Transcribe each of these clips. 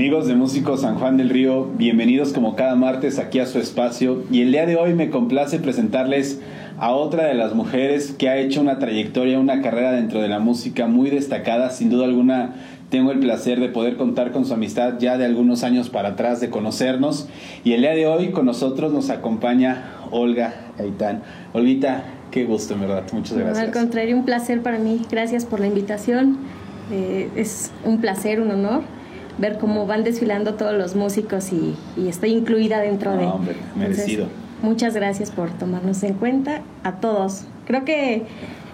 Amigos de Músicos San Juan del Río, bienvenidos como cada martes aquí a su espacio. Y el día de hoy me complace presentarles a otra de las mujeres que ha hecho una trayectoria, una carrera dentro de la música muy destacada, sin duda alguna tengo el placer de poder contar con su amistad ya de algunos años para atrás, de conocernos. Y el día de hoy con nosotros nos acompaña Olga Aitán. Olvita, qué gusto en verdad, muchas gracias. al contrario, un placer para mí, gracias por la invitación, eh, es un placer, un honor ver cómo van desfilando todos los músicos y, estoy incluida dentro de... Hombre, merecido. muchas gracias por tomarnos en cuenta a todos. Creo que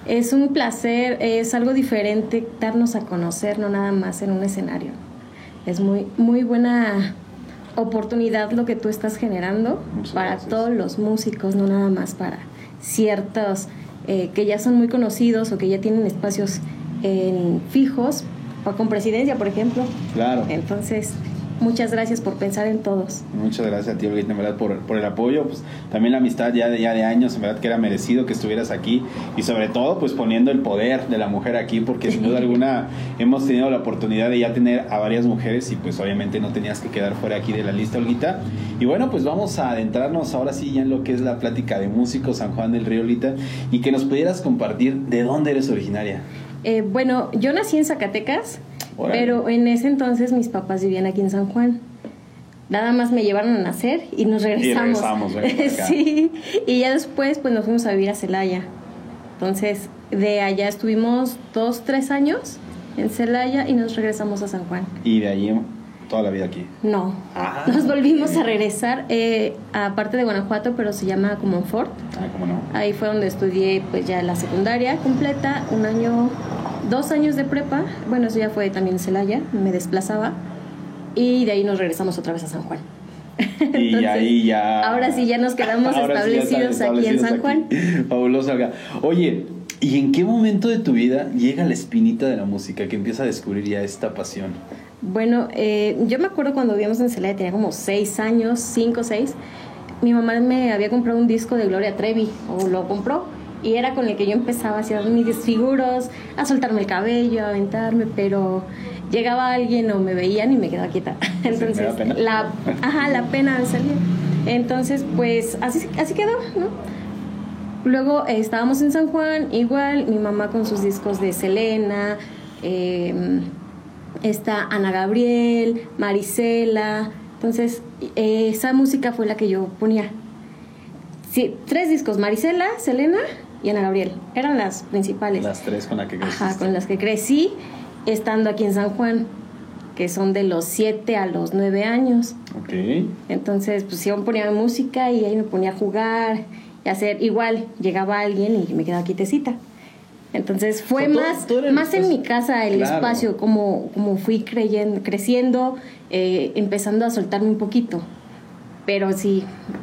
es un placer, es algo diferente darnos a conocer, no nada más en un escenario. Es muy, muy buena oportunidad lo que tú estás generando para todos los músicos, no nada más para ciertos eh, que ya son muy conocidos o que ya tienen espacios en fijos, con presidencia, por ejemplo. Claro. Entonces, muchas gracias por pensar en todos. Muchas gracias a ti, Olguita, en verdad, por, por, el apoyo. Pues también la amistad ya de, ya de años, en verdad que era merecido que estuvieras aquí. Y sobre todo, pues poniendo el poder de la mujer aquí, porque sin duda alguna hemos tenido la oportunidad de ya tener a varias mujeres y pues obviamente no tenías que quedar fuera aquí de la lista, Olguita. Y bueno, pues vamos a adentrarnos ahora sí ya en lo que es la plática de músicos San Juan del Río, Olguita, y que nos pudieras compartir de dónde eres originaria. Eh, bueno, yo nací en Zacatecas, pero en ese entonces mis papás vivían aquí en San Juan. Nada más me llevaron a nacer y nos regresamos. Y regresamos sí, y ya después pues nos fuimos a vivir a Celaya. Entonces, de allá estuvimos dos, tres años en Celaya y nos regresamos a San Juan. ¿Y de allí toda la vida aquí? No. Ah. Nos volvimos a regresar, eh, aparte de Guanajuato, pero se llama Comonfort. Ah, ¿cómo no? Ahí fue donde estudié pues ya la secundaria completa, un año dos años de prepa, bueno, eso ya fue también en Celaya, me desplazaba, y de ahí nos regresamos otra vez a San Juan. y ahí ya... Ahora sí, ya nos quedamos establecidos, aquí en San Juan. Fabuloso, Oye, ¿y en qué momento de tu vida llega la espinita de la música que empieza a descubrir ya esta pasión? Bueno, eh, yo me acuerdo cuando vivíamos en Celaya, tenía como seis años, cinco, seis. Mi mamá me había comprado un disco de Gloria Trevi, o lo compró, y era con el que yo empezaba a hacer mis desfiguros, a soltarme el cabello, a aventarme, pero llegaba alguien o me veían y me quedaba quieta. Entonces, la ajá, la pena de salir. Entonces, pues así así quedó, ¿no? Luego eh, estábamos en San Juan, igual mi mamá con sus discos de Selena, eh, está Ana Gabriel, Marisela. Entonces, eh, esa música fue la que yo ponía. Sí, tres discos, Marisela, Selena y Ana Gabriel. Eran las principales. Las tres con las que crecí. Ajá, con las que crecí estando aquí en San Juan, que son de los 7 a los 9 años. Ok. Entonces, pues yo ponía música y ahí me ponía a jugar y hacer igual. Llegaba alguien y me quedaba quietecita. Entonces fue más, más en mi casa el espacio, como, como fui creyendo, creciendo, eh, empezando a soltarme un poquito pero sí,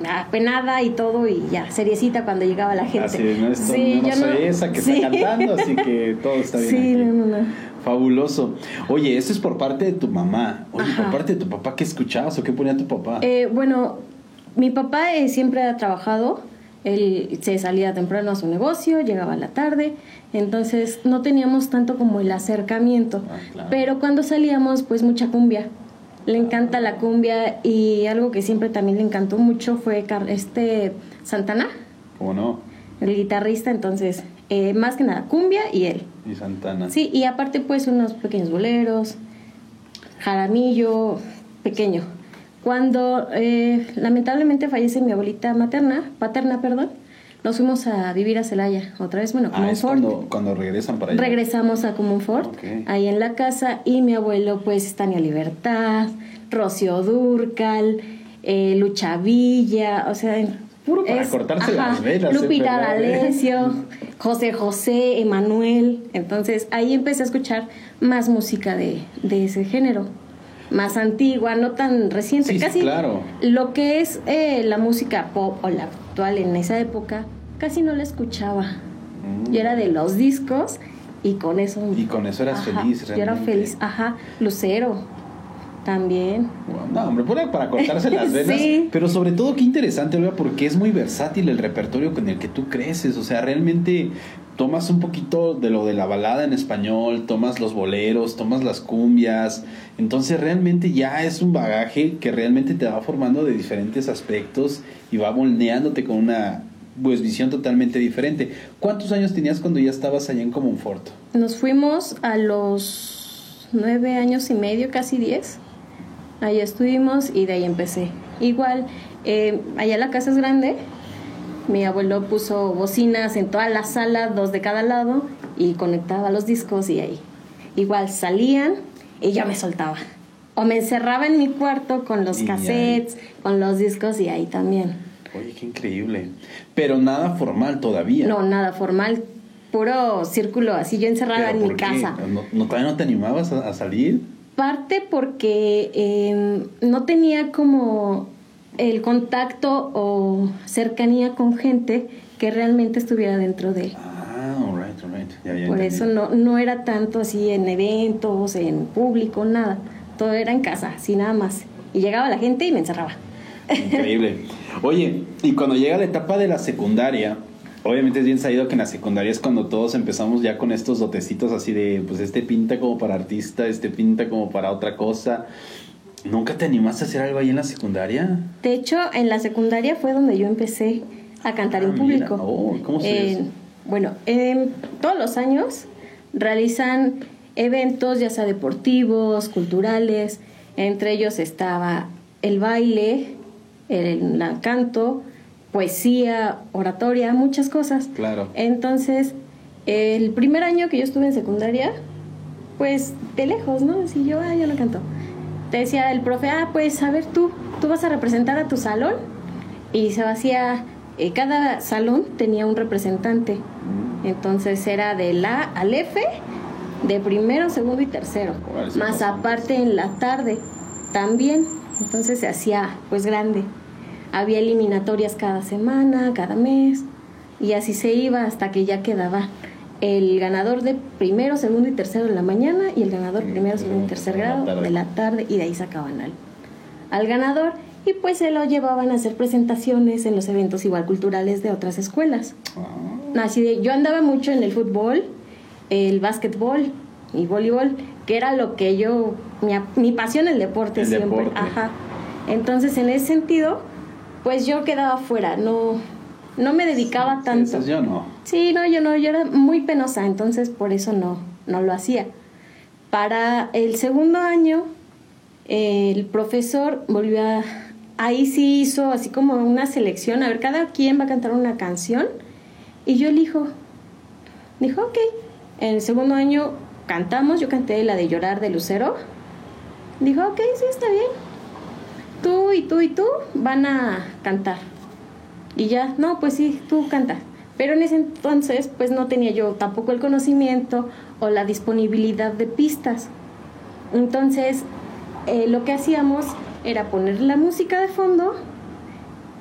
apenada y todo, y ya, seriecita cuando llegaba la gente. Así no, sí, no, soy esa que está cantando, así que todo está bien. Sí, no, no, Fabuloso. Oye, eso es por parte de tu mamá. Oye, por parte de tu papá, ¿qué escuchabas o qué ponía tu papá? Eh, bueno, mi papá eh, siempre ha trabajado. Él se salía temprano a su negocio, llegaba a la tarde, entonces no teníamos tanto como el acercamiento. Ah, pero cuando salíamos, pues mucha cumbia le encanta la cumbia y algo que siempre también le encantó mucho fue este Santana. ¿Cómo no? El guitarrista, entonces, eh, más que nada cumbia y él. Y Santana. Sí, y aparte pues unos pequeños boleros, jaramillo, pequeño. Cuando eh, lamentablemente fallece mi abuelita materna, paterna, perdón, nos fuimos a vivir a Celaya, otra vez, bueno, como ah, cuando, cuando, regresan para allá. Regresamos a Comunfort, ahí en la casa, y mi abuelo, pues, Tania Libertad, Rocío Durcal, eh, Lucha Villa, o sea, Puro para cortarse las venas. Lupita D'Alessio, José José, Emanuel. Entonces ahí empecé a escuchar más música de, de ese género. Más antigua, no tan reciente. casi claro. lo que es eh, la música pop o la actual en esa época, casi no la escuchaba. Yo era de los discos y con eso. Y con eso eras feliz, realmente. Yo era feliz, ajá. Lucero. También. No, hombre, para cortarse las venas. sí. Pero sobre todo, qué interesante, Olga, porque es muy versátil el repertorio con el que tú creces. O sea, realmente tomas un poquito de lo de la balada en español, tomas los boleros, tomas las cumbias, entonces realmente ya es un bagaje que realmente te va formando de diferentes aspectos y va moldeándote con una pues visión totalmente diferente. ¿Cuántos años tenías cuando ya estabas allá en Comonfort? Nos fuimos a los nueve años y medio, casi diez. Ahí estuvimos y de ahí empecé. Igual, eh, allá la casa es grande. Mi abuelo puso bocinas en toda la sala, dos de cada lado, y conectaba los discos y ahí. Igual salían y yo me soltaba. O me encerraba en mi cuarto con los cassettes, con los discos y ahí también. Oye, qué increíble. Pero nada formal todavía. No, nada formal. Puro círculo así, yo encerrada en mi casa. ¿No, todavía no te animabas a, salir? Parte porque em, no tenía como el contacto o cercanía con gente que realmente estuviera dentro de él. Ah, alright, alright. Ya, ya Por eso no, no era tanto así en eventos, en público, nada. Todo era en casa, así nada más. Y llegaba la gente y me encerraba. Increíble. Oye, y cuando llega la etapa de la secundaria, obviamente es bien sabido que en la secundaria es cuando todos empezamos ya con estos dotecitos así de, pues este pinta como para artista, este pinta como para otra cosa. ¿Nunca te animaste a hacer algo ahí en la secundaria? De hecho, en la secundaria fue donde yo empecé a cantar en ah, público. Oh, ¿Cómo se Bueno, todos los años realizan eventos, ya sea deportivos, culturales. Entre ellos estaba el baile, el, canto, poesía, oratoria, muchas cosas. Claro. Entonces, el primer año que yo estuve en secundaria, pues de lejos, ¿no? Así yo, ah, yo no canto. Te decía el profe, ah, pues a ver tú, tú vas a representar a tu salón. Y se hacía, eh, cada salón tenía un representante. Mm. Entonces era de la al F, de primero, segundo y tercero. Más aparte en la tarde también. Entonces se hacía pues grande. Había eliminatorias cada semana, cada mes, y así se iba hasta que ya quedaba el ganador de primero, segundo y tercero en la mañana y el ganador primero, segundo y tercer grado de la tarde y de ahí sacaban al, al ganador y pues se lo llevaban a hacer presentaciones en los eventos igual culturales de otras escuelas. Ah. Así de, yo andaba mucho en el fútbol, el básquetbol y voleibol, que era lo que yo, mi, mi pasión el deporte siempre. Ajá. Entonces, en ese sentido, pues yo quedaba fuera, no, no me dedicaba tanto. Sí, yo no. Sí, no, yo no, yo era muy penosa, entonces por eso no, no lo hacía. Para el segundo año, el profesor volvió a... Ahí sí hizo así como una selección, a ver, cada quien va a cantar una canción y yo elijo. Dijo, ok. En el segundo año cantamos, yo canté la de Llorar de Lucero. Dijo, ok, sí, está bien tú y tú y tú van a cantar. Y ya, no, pues sí, tú canta. Pero en ese entonces, pues no tenía yo tampoco el conocimiento o la disponibilidad de pistas. Entonces, eh, lo que hacíamos era poner la música de fondo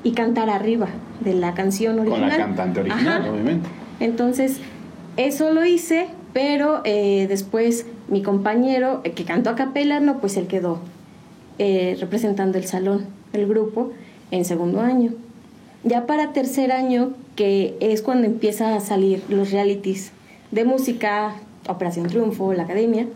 y cantar arriba de la canción original. Con la cantante original, obviamente. Entonces, eso lo hice, pero eh, después mi compañero, eh, que cantó a capela, no, pues él quedó eh, representando el salón, el grupo, en segundo año. Ya para tercer año, que es cuando empieza a salir los realities de música, Operación Triunfo, la academia,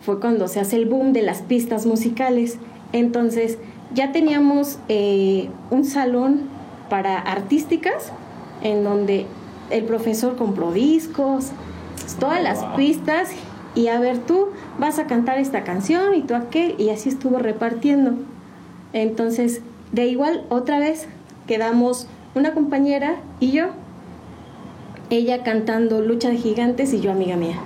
fue cuando se hace el boom de las pistas musicales. Entonces ya teníamos eh, un salón para artísticas en donde el profesor compró discos, todas las pistas y a ver tú vas a cantar esta canción y tú aquel y así estuvo repartiendo. Entonces, de igual otra vez quedamos una compañera y yo, ella cantando Lucha de Gigantes y yo amiga mía.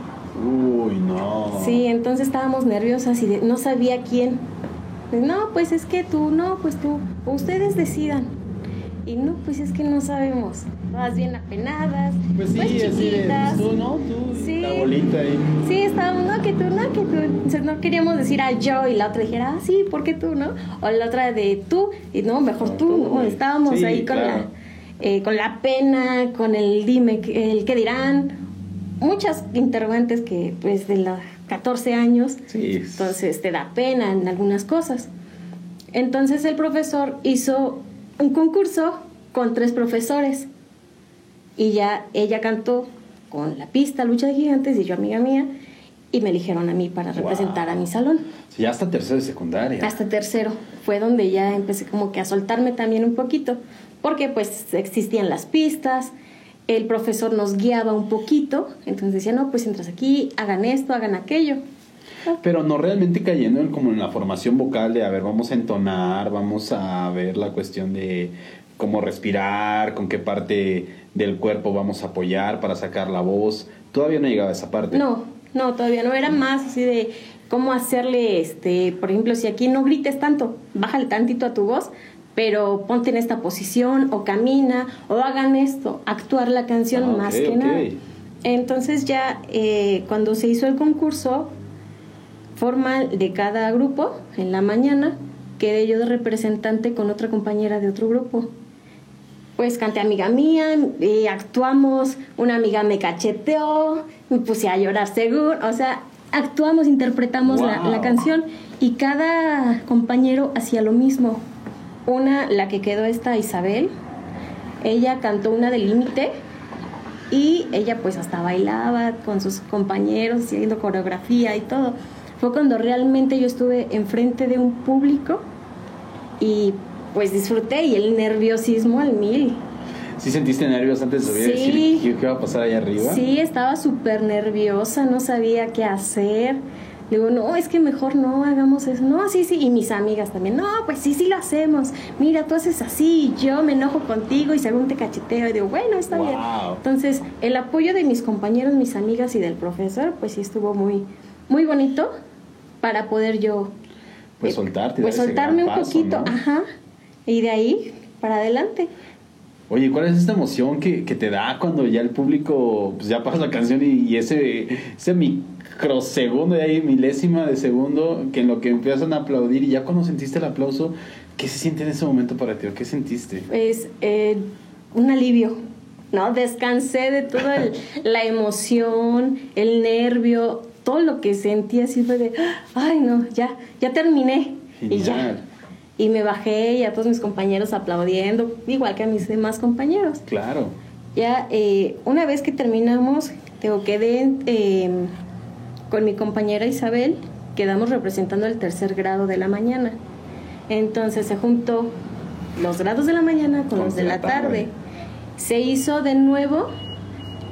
Uy, no. Sí, entonces estábamos nerviosas y no sabía quién. No, pues es que tú, no, pues tú, ustedes decidan. Y no, pues es que no sabemos. Todas bien apenadas. Pues sí, pues chiquitas. tú, ¿no? Tú, sí. la bolita ahí. Sí, estábamos, no, que tú, no, que tú. no queríamos decir a yo y la otra dijera, ah, sí, ¿por qué tú, no? O la otra de tú, y no, mejor tú, ¿no? Estábamos ahí con la. Eh, con la pena, con el dime, el que dirán, muchas interrogantes que pues de los 14 años, sí. entonces te da pena en algunas cosas. Entonces el profesor hizo un concurso con tres profesores y ya ella cantó con la pista Lucha de Gigantes y yo amiga mía y me eligieron a mí para representar a mi salón. ya hasta tercero de secundaria. Hasta tercero. Fue donde ya empecé como que a soltarme también un poquito, porque pues existían las pistas, el profesor nos guiaba un poquito, entonces decía, no, pues entras aquí, hagan esto, hagan aquello. Pero no realmente cayendo en, como en la formación vocal de, a ver, vamos a entonar, vamos a ver la cuestión de cómo respirar, con qué parte del cuerpo vamos a apoyar para sacar la voz. Todavía no llegaba a esa parte. No, no, todavía no. Era más así de cómo hacerle, este, por ejemplo, si aquí no grites tanto, bájale tantito a tu voz, pero ponte en esta posición o camina o hagan esto, actuar la canción ah, más que nada. Entonces ya eh, cuando se hizo el concurso formal de cada grupo en la mañana, quedé yo de representante con otra compañera de otro grupo. Pues canté amiga mía, y actuamos, una amiga me cacheteó, me puse a llorar seguro, o sea, actuamos, interpretamos la, la canción y cada compañero hacía lo mismo una, la que quedó esta Isabel, ella cantó una de límite y ella pues hasta bailaba con sus compañeros, haciendo coreografía y todo. Fue cuando realmente yo estuve enfrente de un público y pues disfruté y el nerviosismo al mil. ¿Sí sentiste nervios antes de subir sí, decir qué iba a pasar allá arriba? Sí, estaba súper nerviosa, no sabía qué hacer digo, no, es que mejor no hagamos eso. No, sí, sí. Y mis amigas también, no, pues sí, sí lo hacemos. Mira, tú haces así, yo me enojo contigo y según te cacheteo. Y digo, bueno, está bien. Entonces, el apoyo de mis compañeros, mis amigas y del profesor, pues sí estuvo muy, muy bonito para poder yo. Pues eh, soltarte. Pues soltarme un poquito, ajá. Y de ahí para adelante. Oye, ¿cuál es esta emoción que, te da cuando ya el público pues ya pasa la canción y, ese, ese microsegundo, de ahí milésima de segundo, que en lo que empiezan a aplaudir y ya cuando sentiste el aplauso, ¿qué se siente en ese momento para ti? ¿Qué sentiste? Pues eh, un alivio, ¿no? Descansé de toda la emoción, el nervio, todo lo que sentí así fue de, ay no, ya, ya terminé. Y ya y me bajé y a todos mis compañeros aplaudiendo, igual que a mis demás compañeros. Claro. Ya eh, una vez que terminamos, tengo quedé eh, con mi compañera Isabel, quedamos representando el tercer grado de la mañana. Entonces se juntó los grados de la mañana con los de la tarde. Se hizo de nuevo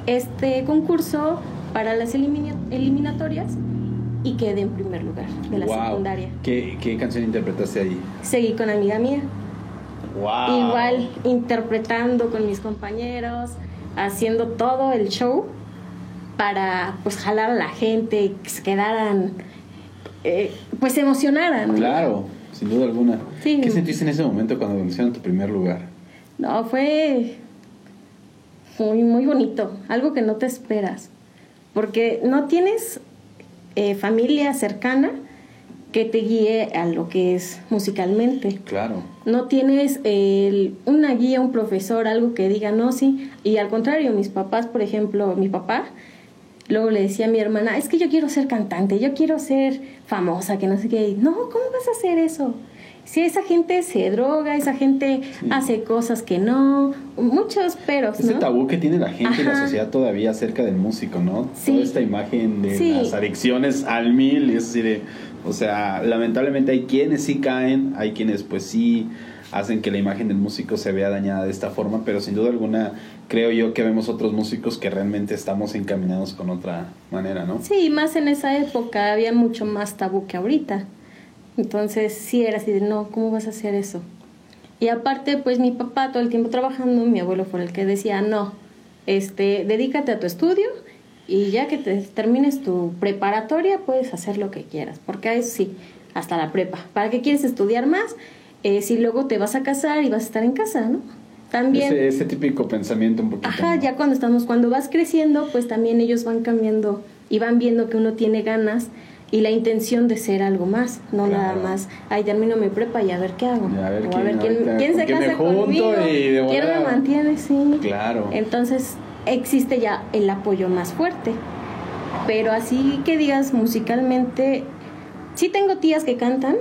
este concurso para las eliminatorias y quedé en primer lugar de la secundaria. ¿Qué, ¿Qué, canción interpretaste ahí? Seguí con Amiga Mía. Wow. Igual interpretando con mis compañeros, haciendo todo el show para pues jalar a la gente, que se quedaran, eh, pues se emocionaran. Claro, sin duda alguna. ¿Qué sentiste en ese momento cuando vencieron tu primer lugar? No, fue muy, muy bonito, algo que no te esperas, porque no tienes eh, familia cercana que te guíe a lo que es musicalmente. Claro. No tienes una guía, un profesor, algo que diga, no, sí. Y al contrario, mis papás, por ejemplo, mi papá, luego le decía a mi hermana, es que yo quiero ser cantante, yo quiero ser famosa, que no sé qué. No, ¿cómo vas a hacer eso? Si esa gente se droga, esa gente hace cosas que no, muchos peros. Ese tabú que tiene la gente y la sociedad todavía acerca del músico, ¿no? Toda esta imagen de las adicciones al mil, y es decir, o sea, lamentablemente hay quienes sí caen, hay quienes pues sí hacen que la imagen del músico se vea dañada de esta forma, pero sin duda alguna creo yo que vemos otros músicos que realmente estamos encaminados con otra manera, ¿no? Sí, más en esa época había mucho más tabú que ahorita. Entonces sí era así de, no, ¿cómo vas a hacer eso? Y aparte, pues mi papá todo el tiempo trabajando, mi abuelo fue el que decía, no, este, dedícate a tu estudio y ya que te termines tu preparatoria puedes hacer lo que quieras, porque eso sí, hasta la prepa. ¿Para qué quieres estudiar más? Eh, si luego te vas a casar y vas a estar en casa, ¿no? También. Ese, típico pensamiento un poquito. Ajá, ya cuando estamos, cuando vas creciendo, pues también ellos van cambiando y van viendo que uno tiene ganas y la intención de ser algo más, no nada más, ay, termino mi prepa y a ver qué hago. a ver, quién, se casa conmigo, quién me mantiene, sí. Claro. Entonces existe ya el apoyo más fuerte. Pero así que digas musicalmente, sí tengo tías que cantan,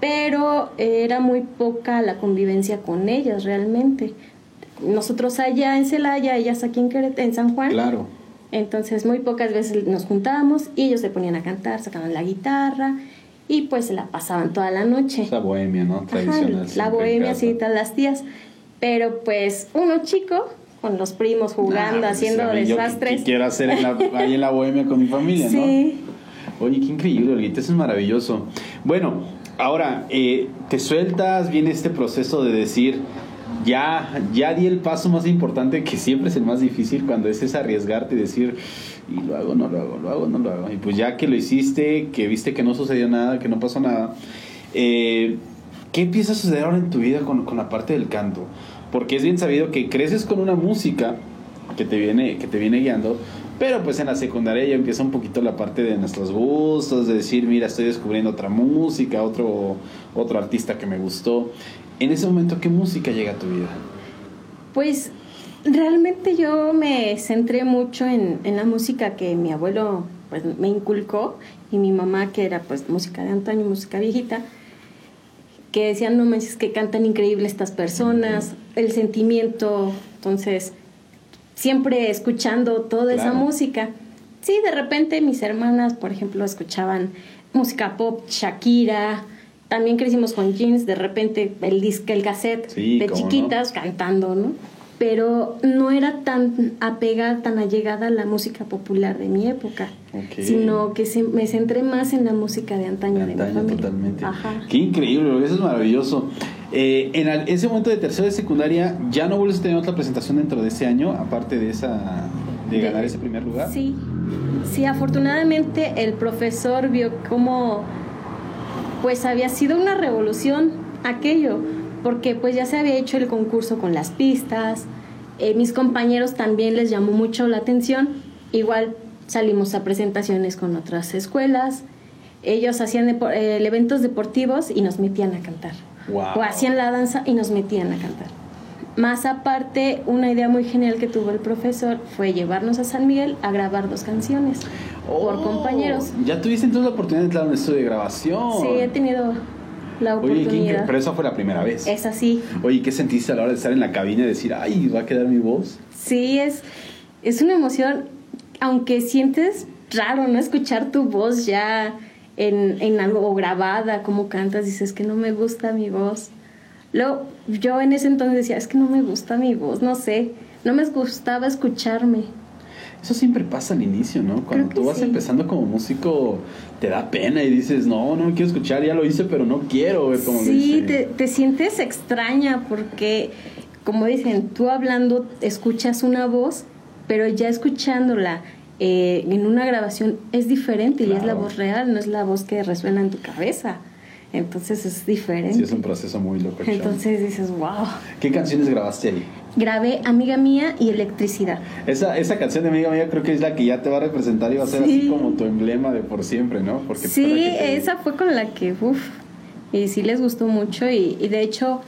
pero era muy poca la convivencia con ellas realmente. Nosotros allá en Celaya, ellas aquí en, en San Juan. Claro Entonces muy pocas veces nos juntábamos y ellos se ponían a cantar, sacaban la guitarra y pues se la pasaban toda la noche. La bohemia, ¿no? Tradicional. la bohemia, sí, todas las tías. Pero pues uno chico, con los primos jugando, pues, haciendo desastres. ¿Qué quiero hacer ahí en la bohemia con mi familia, sí. ¿no? Oye, qué increíble, Olguita, eso es maravilloso. Bueno, ahora, eh, te sueltas, viene este proceso de decir, ya, ya di el paso más importante que siempre es el más difícil cuando es, es arriesgarte y decir, y lo hago, no lo hago, lo hago, no lo hago. Y pues ya que lo hiciste, que viste que no sucedió nada, que no pasó nada, eh, ¿qué empieza a suceder ahora en tu vida con, con, la parte del canto? Porque es bien sabido que creces con una música que te viene, que te viene guiando, pero pues en la secundaria ya empieza un poquito la parte de nuestros gustos, de decir, mira, estoy descubriendo otra música, otro, otro artista que me gustó. En ese momento, ¿qué música llega a tu vida? Pues realmente yo me centré mucho en, la música que mi abuelo pues, me inculcó y mi mamá, que era pues música de antaño, música viejita, que decían, no manches, que cantan increíble estas personas, el sentimiento, entonces siempre escuchando toda esa música. Sí, de repente mis hermanas, por ejemplo, escuchaban música pop, Shakira, también crecimos con jeans, de repente el disco, el cassette de chiquitas cantando, ¿no? Pero no era tan apegada, tan allegada a la música popular de mi época, sino que me centré más en la música de antaño de, antaño, mi Totalmente. Qué increíble, eso es maravilloso. Eh, en ese momento de tercera de secundaria, ¿ya no vuelves a tener otra presentación dentro de ese año, aparte de esa de ganar ese primer lugar? Sí, sí, afortunadamente el profesor vio cómo pues había sido una revolución aquello, porque pues ya se había hecho el concurso con las pistas, eh, mis compañeros también les llamó mucho la atención, igual salimos a presentaciones con otras escuelas, ellos hacían eh, eventos deportivos y nos metían a cantar, o hacían la danza y nos metían a cantar. Más aparte, una idea muy genial que tuvo el profesor fue llevarnos a San Miguel a grabar dos canciones por oh, compañeros. ¿Ya tuviste entonces la oportunidad de entrar en un estudio de grabación? Sí, he tenido la oportunidad. pero esa fue la primera vez. Es así. Oye, ¿qué sentiste a la hora de estar en la cabina y decir, ay, va a quedar mi voz? Sí, es, es una emoción, aunque sientes raro, ¿no? Escuchar tu voz ya en, en algo grabada, como cantas, dices que no me gusta mi voz. Luego, yo en ese entonces decía, es que no me gusta mi voz, no sé, no me gustaba escucharme. Eso siempre pasa al inicio, ¿no? Cuando tú vas empezando como músico, te da pena y dices, no, no quiero escuchar, ya lo hice, pero no quiero. Como sí, te, te sientes extraña porque, como dicen, tú hablando escuchas una voz, pero ya escuchándola eh, en una grabación es diferente y es la voz real, no es la voz que resuena en tu cabeza. Entonces es diferente. Sí, es un proceso muy loco. Entonces dices, wow. ¿Qué canciones grabaste ahí? Grabé Amiga Mía y Electricidad. Esa, esa canción de Amiga Mía creo que es la que ya te va a representar y va a ser así como tu emblema de por siempre, ¿no? Porque sí, esa fue con la que, uff, y sí les gustó mucho y, y de hecho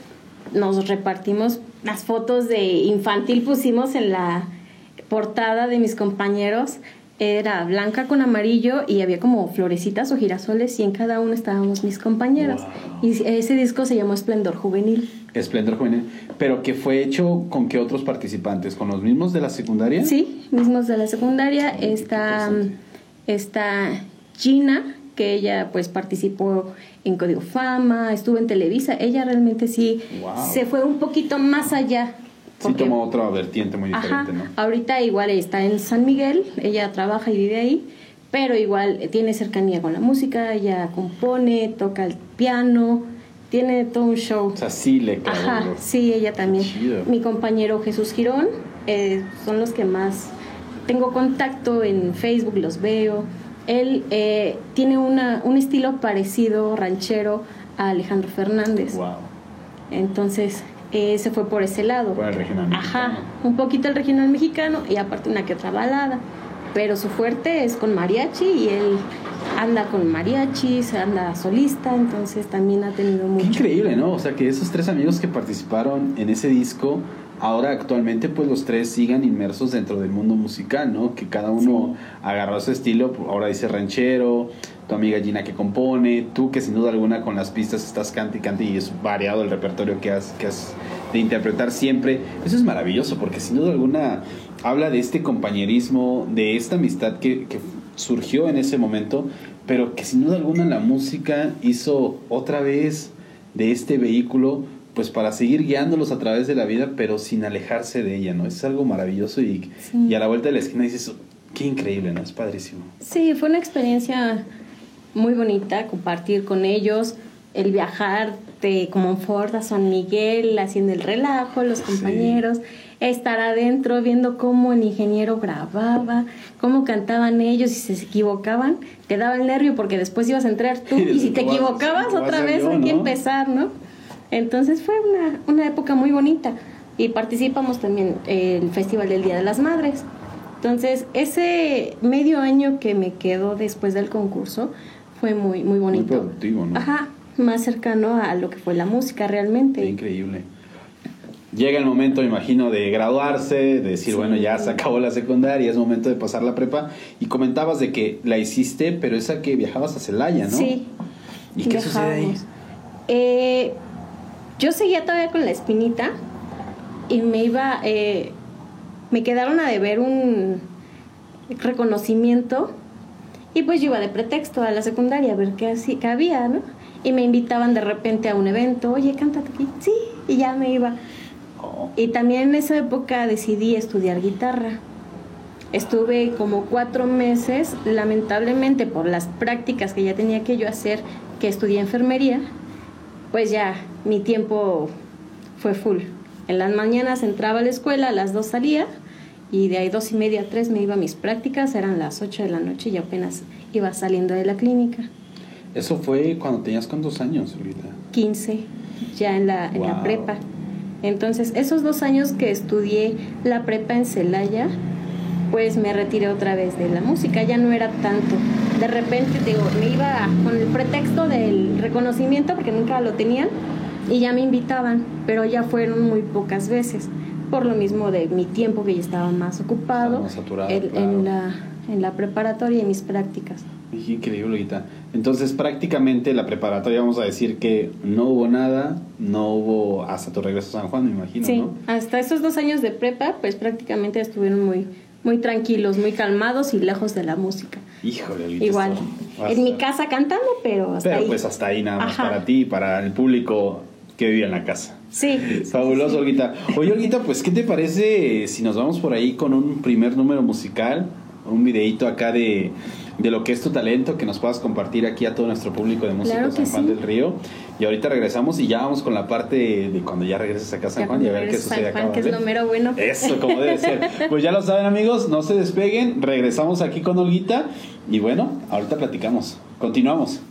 nos repartimos las fotos de infantil, pusimos en la portada de mis compañeros era blanca con amarillo y había como florecitas o girasoles y en cada uno estábamos mis compañeros. Y ese disco se llamó Esplendor Juvenil. Esplendor Juvenil. ¿Pero que fue hecho con qué otros participantes? ¿Con los mismos de la secundaria? Sí, mismos de la secundaria. Está, está Gina, que ella pues participó en Código Fama, estuvo en Televisa. Ella realmente sí se fue un poquito más allá sí tomó otra vertiente muy diferente, ¿no? Ahorita igual está en San Miguel, ella trabaja y vive ahí, pero igual tiene cercanía con la música, ella compone, toca el piano, tiene todo un show. O sea, sí le cae. Ajá, sí, ella también. Mi compañero Jesús Girón, eh, son los que más tengo contacto en Facebook, los veo. Él eh, tiene una, un estilo parecido, ranchero, a Alejandro Fernández. Wow. Entonces, eh, se fue por ese lado. Por el regional mexicano. Ajá, un poquito el regional mexicano y aparte una que otra balada. Pero su fuerte es con mariachi y él anda con mariachi, se anda solista, entonces también ha tenido mucho. increíble, ¿no? O sea, que esos tres amigos que participaron en ese disco, ahora actualmente pues los tres sigan inmersos dentro del mundo musical, ¿no? Que cada uno agarró su estilo, ahora dice ranchero, tu amiga Gina que compone, tú que sin duda alguna con las pistas estás cante y cante y es variado el repertorio que has, que has de interpretar siempre. Eso es maravilloso porque sin duda alguna habla de este compañerismo, de esta amistad que, que surgió en ese momento, pero que sin duda alguna la música hizo otra vez de este vehículo pues para seguir guiándolos a través de la vida, pero sin alejarse de ella, ¿no? Es algo maravilloso y, y a la vuelta de la esquina dices, qué increíble, ¿no? Es padrísimo. Sí, fue una experiencia muy bonita compartir con ellos, el viajar de Comonfort a San Miguel, haciendo el relajo, los compañeros, estar adentro viendo cómo el ingeniero grababa, cómo cantaban ellos y si se equivocaban, te daba el nervio porque después ibas a entrar tú y si te equivocabas otra vez hay que empezar, ¿no? Entonces fue una, una época muy bonita y participamos también en el Festival del Día de las Madres. Entonces, ese medio año que me quedó después del concurso fue muy, muy bonito. Muy productivo, ¿no? Ajá, más cercano a lo que fue la música realmente. Increíble. Llega el momento, me imagino, de graduarse, de decir, bueno, ya se acabó la secundaria, es momento de pasar la prepa. Y comentabas de que la hiciste, pero esa que viajabas a Celaya, ¿no? Sí. ¿Y qué sucede ahí? Eh, yo seguía todavía con la espinita y me iba, eh, me quedaron a deber un reconocimiento y pues yo iba de pretexto a la secundaria a ver qué, así, qué había, ¿no? Y me invitaban de repente a un evento, oye, cántate aquí, sí, y ya me iba. Y también en esa época decidí estudiar guitarra. Estuve como cuatro meses, lamentablemente por las prácticas que ya tenía que yo hacer, que estudié enfermería, pues ya mi tiempo fue full. En las mañanas entraba a la escuela, a las dos salía y de ahí dos y media a tres me iba a mis prácticas, eran las ocho de la noche y apenas iba saliendo de la clínica. Eso fue cuando tenías cuántos años, ahorita? 15, ya en la, en la prepa. Entonces, esos dos años que estudié la prepa en Celaya, pues me retiré otra vez de la música, ya no era tanto. De repente, digo, me iba con el pretexto del reconocimiento, porque nunca lo tenían, y ya me invitaban, pero ya fueron muy pocas veces, por lo mismo de mi tiempo que ya estaba más ocupado más saturado, en, claro. en la, en la preparatoria y en mis prácticas. Increíble, ahorita. Entonces, prácticamente la preparatoria, vamos a decir que no hubo nada, no hubo hasta tu regreso a San Juan, me imagino, Sí, ¿no? hasta esos dos años de prepa, pues prácticamente estuvieron muy, muy tranquilos, muy calmados y lejos de la música. Híjole, Igual, en mi casa cantando, pero hasta Pero ahí. pues hasta ahí nada más Ajá. para ti y para el público que vive en la casa. Sí. Fabuloso, Olguita. Oye, Olguita, pues, ¿qué te parece si nos vamos por ahí con un primer número musical? Un videíto acá de, de lo que es tu talento, que nos puedas compartir aquí a todo nuestro público de Música Claro San Juan sí. del Río. Y ahorita regresamos y ya vamos con la parte de cuando ya regreses acá a San Ya Juan y a ver qué sucede San Juan, acá. que es lo mero bueno. Eso, como debe ser. Pues ya lo saben, amigos, no se despeguen. Regresamos aquí con Olguita. Y bueno, ahorita platicamos. Continuamos.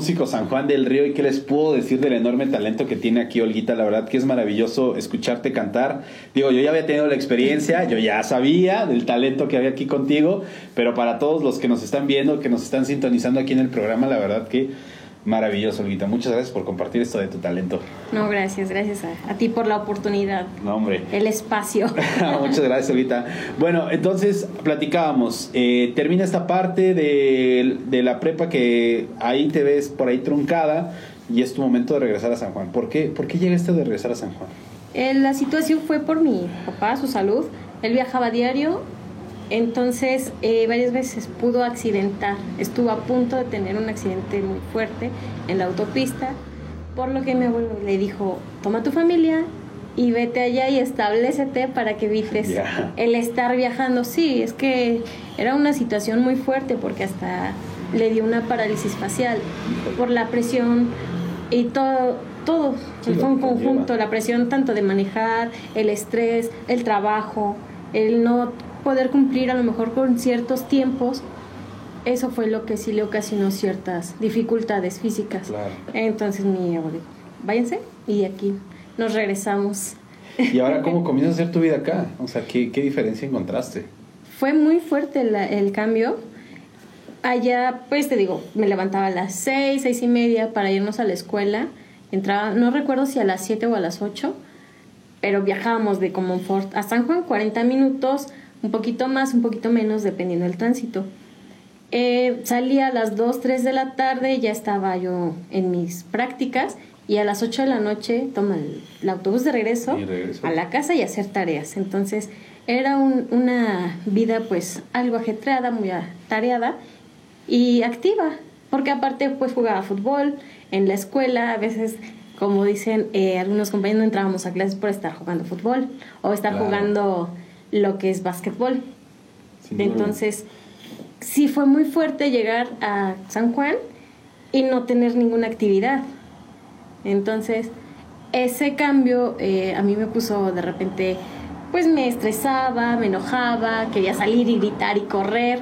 Músico San Juan del Río y qué les puedo decir del enorme talento que tiene aquí Olguita. La verdad que es maravilloso escucharte cantar. Digo, yo ya había tenido la experiencia, yo ya sabía del talento que había aquí contigo, pero para todos los que nos están viendo, que nos están sintonizando aquí en el programa, la verdad que maravilloso, Olguita. Muchas gracias por compartir esto de tu talento. No, gracias, gracias a, a ti por la oportunidad, No, hombre. el espacio. Muchas gracias, Olguita. Bueno, entonces platicábamos. eh, termina esta parte de, de la prepa que ahí te ves por ahí truncada y es tu momento de regresar a San Juan. ¿Por qué, ¿Por qué llegaste de regresar a San Juan? Eh, la situación fue por mi papá, su salud. Él viajaba a diario, entonces eh, varias veces pudo accidentar. Estuvo a punto de tener un accidente muy fuerte en la autopista, por lo que mi abuelo le dijo, toma tu familia y vete allá y establecete para que evites el estar viajando. Sí, es que era una situación muy fuerte porque hasta le dio una parálisis facial por la presión y todo, todo. Sí, fue un conjunto, la presión tanto de manejar, el estrés, el trabajo, el no poder cumplir a lo mejor con ciertos tiempos. Eso fue lo que sí le ocasionó ciertas dificultades físicas. Claro. Entonces mi abuelo váyanse y aquí nos regresamos. ¿Y ahora cómo comienzas a hacer tu vida acá? O sea, ¿qué, qué diferencia encontraste? Fue muy fuerte la- el cambio. Allá, pues te digo, me levantaba a las seis, seis y media para irnos a la escuela. Entraba, no recuerdo si a las 7 o a las 8, pero viajábamos de Comonfort a San Juan 40 minutos, un poquito más, un poquito menos, dependiendo del tránsito. Eh, salía a las 2, 3 de la tarde, ya estaba yo en mis prácticas y a las 8 de la noche toma el, el autobús de regreso, regreso. a la casa y hacer tareas. Entonces era un- una vida pues algo ajetreada, muy atareada y activa, porque aparte pues jugaba fútbol en la escuela, a veces como dicen eh, algunos compañeros no entrábamos a clases por estar jugando fútbol o estar Claro. jugando lo que es básquetbol. Sin duda. Sí fue muy fuerte llegar a San Juan y no tener ninguna actividad. Entonces, ese cambio eh, a mí me puso de repente, pues me estresaba, me enojaba, quería salir y gritar y correr.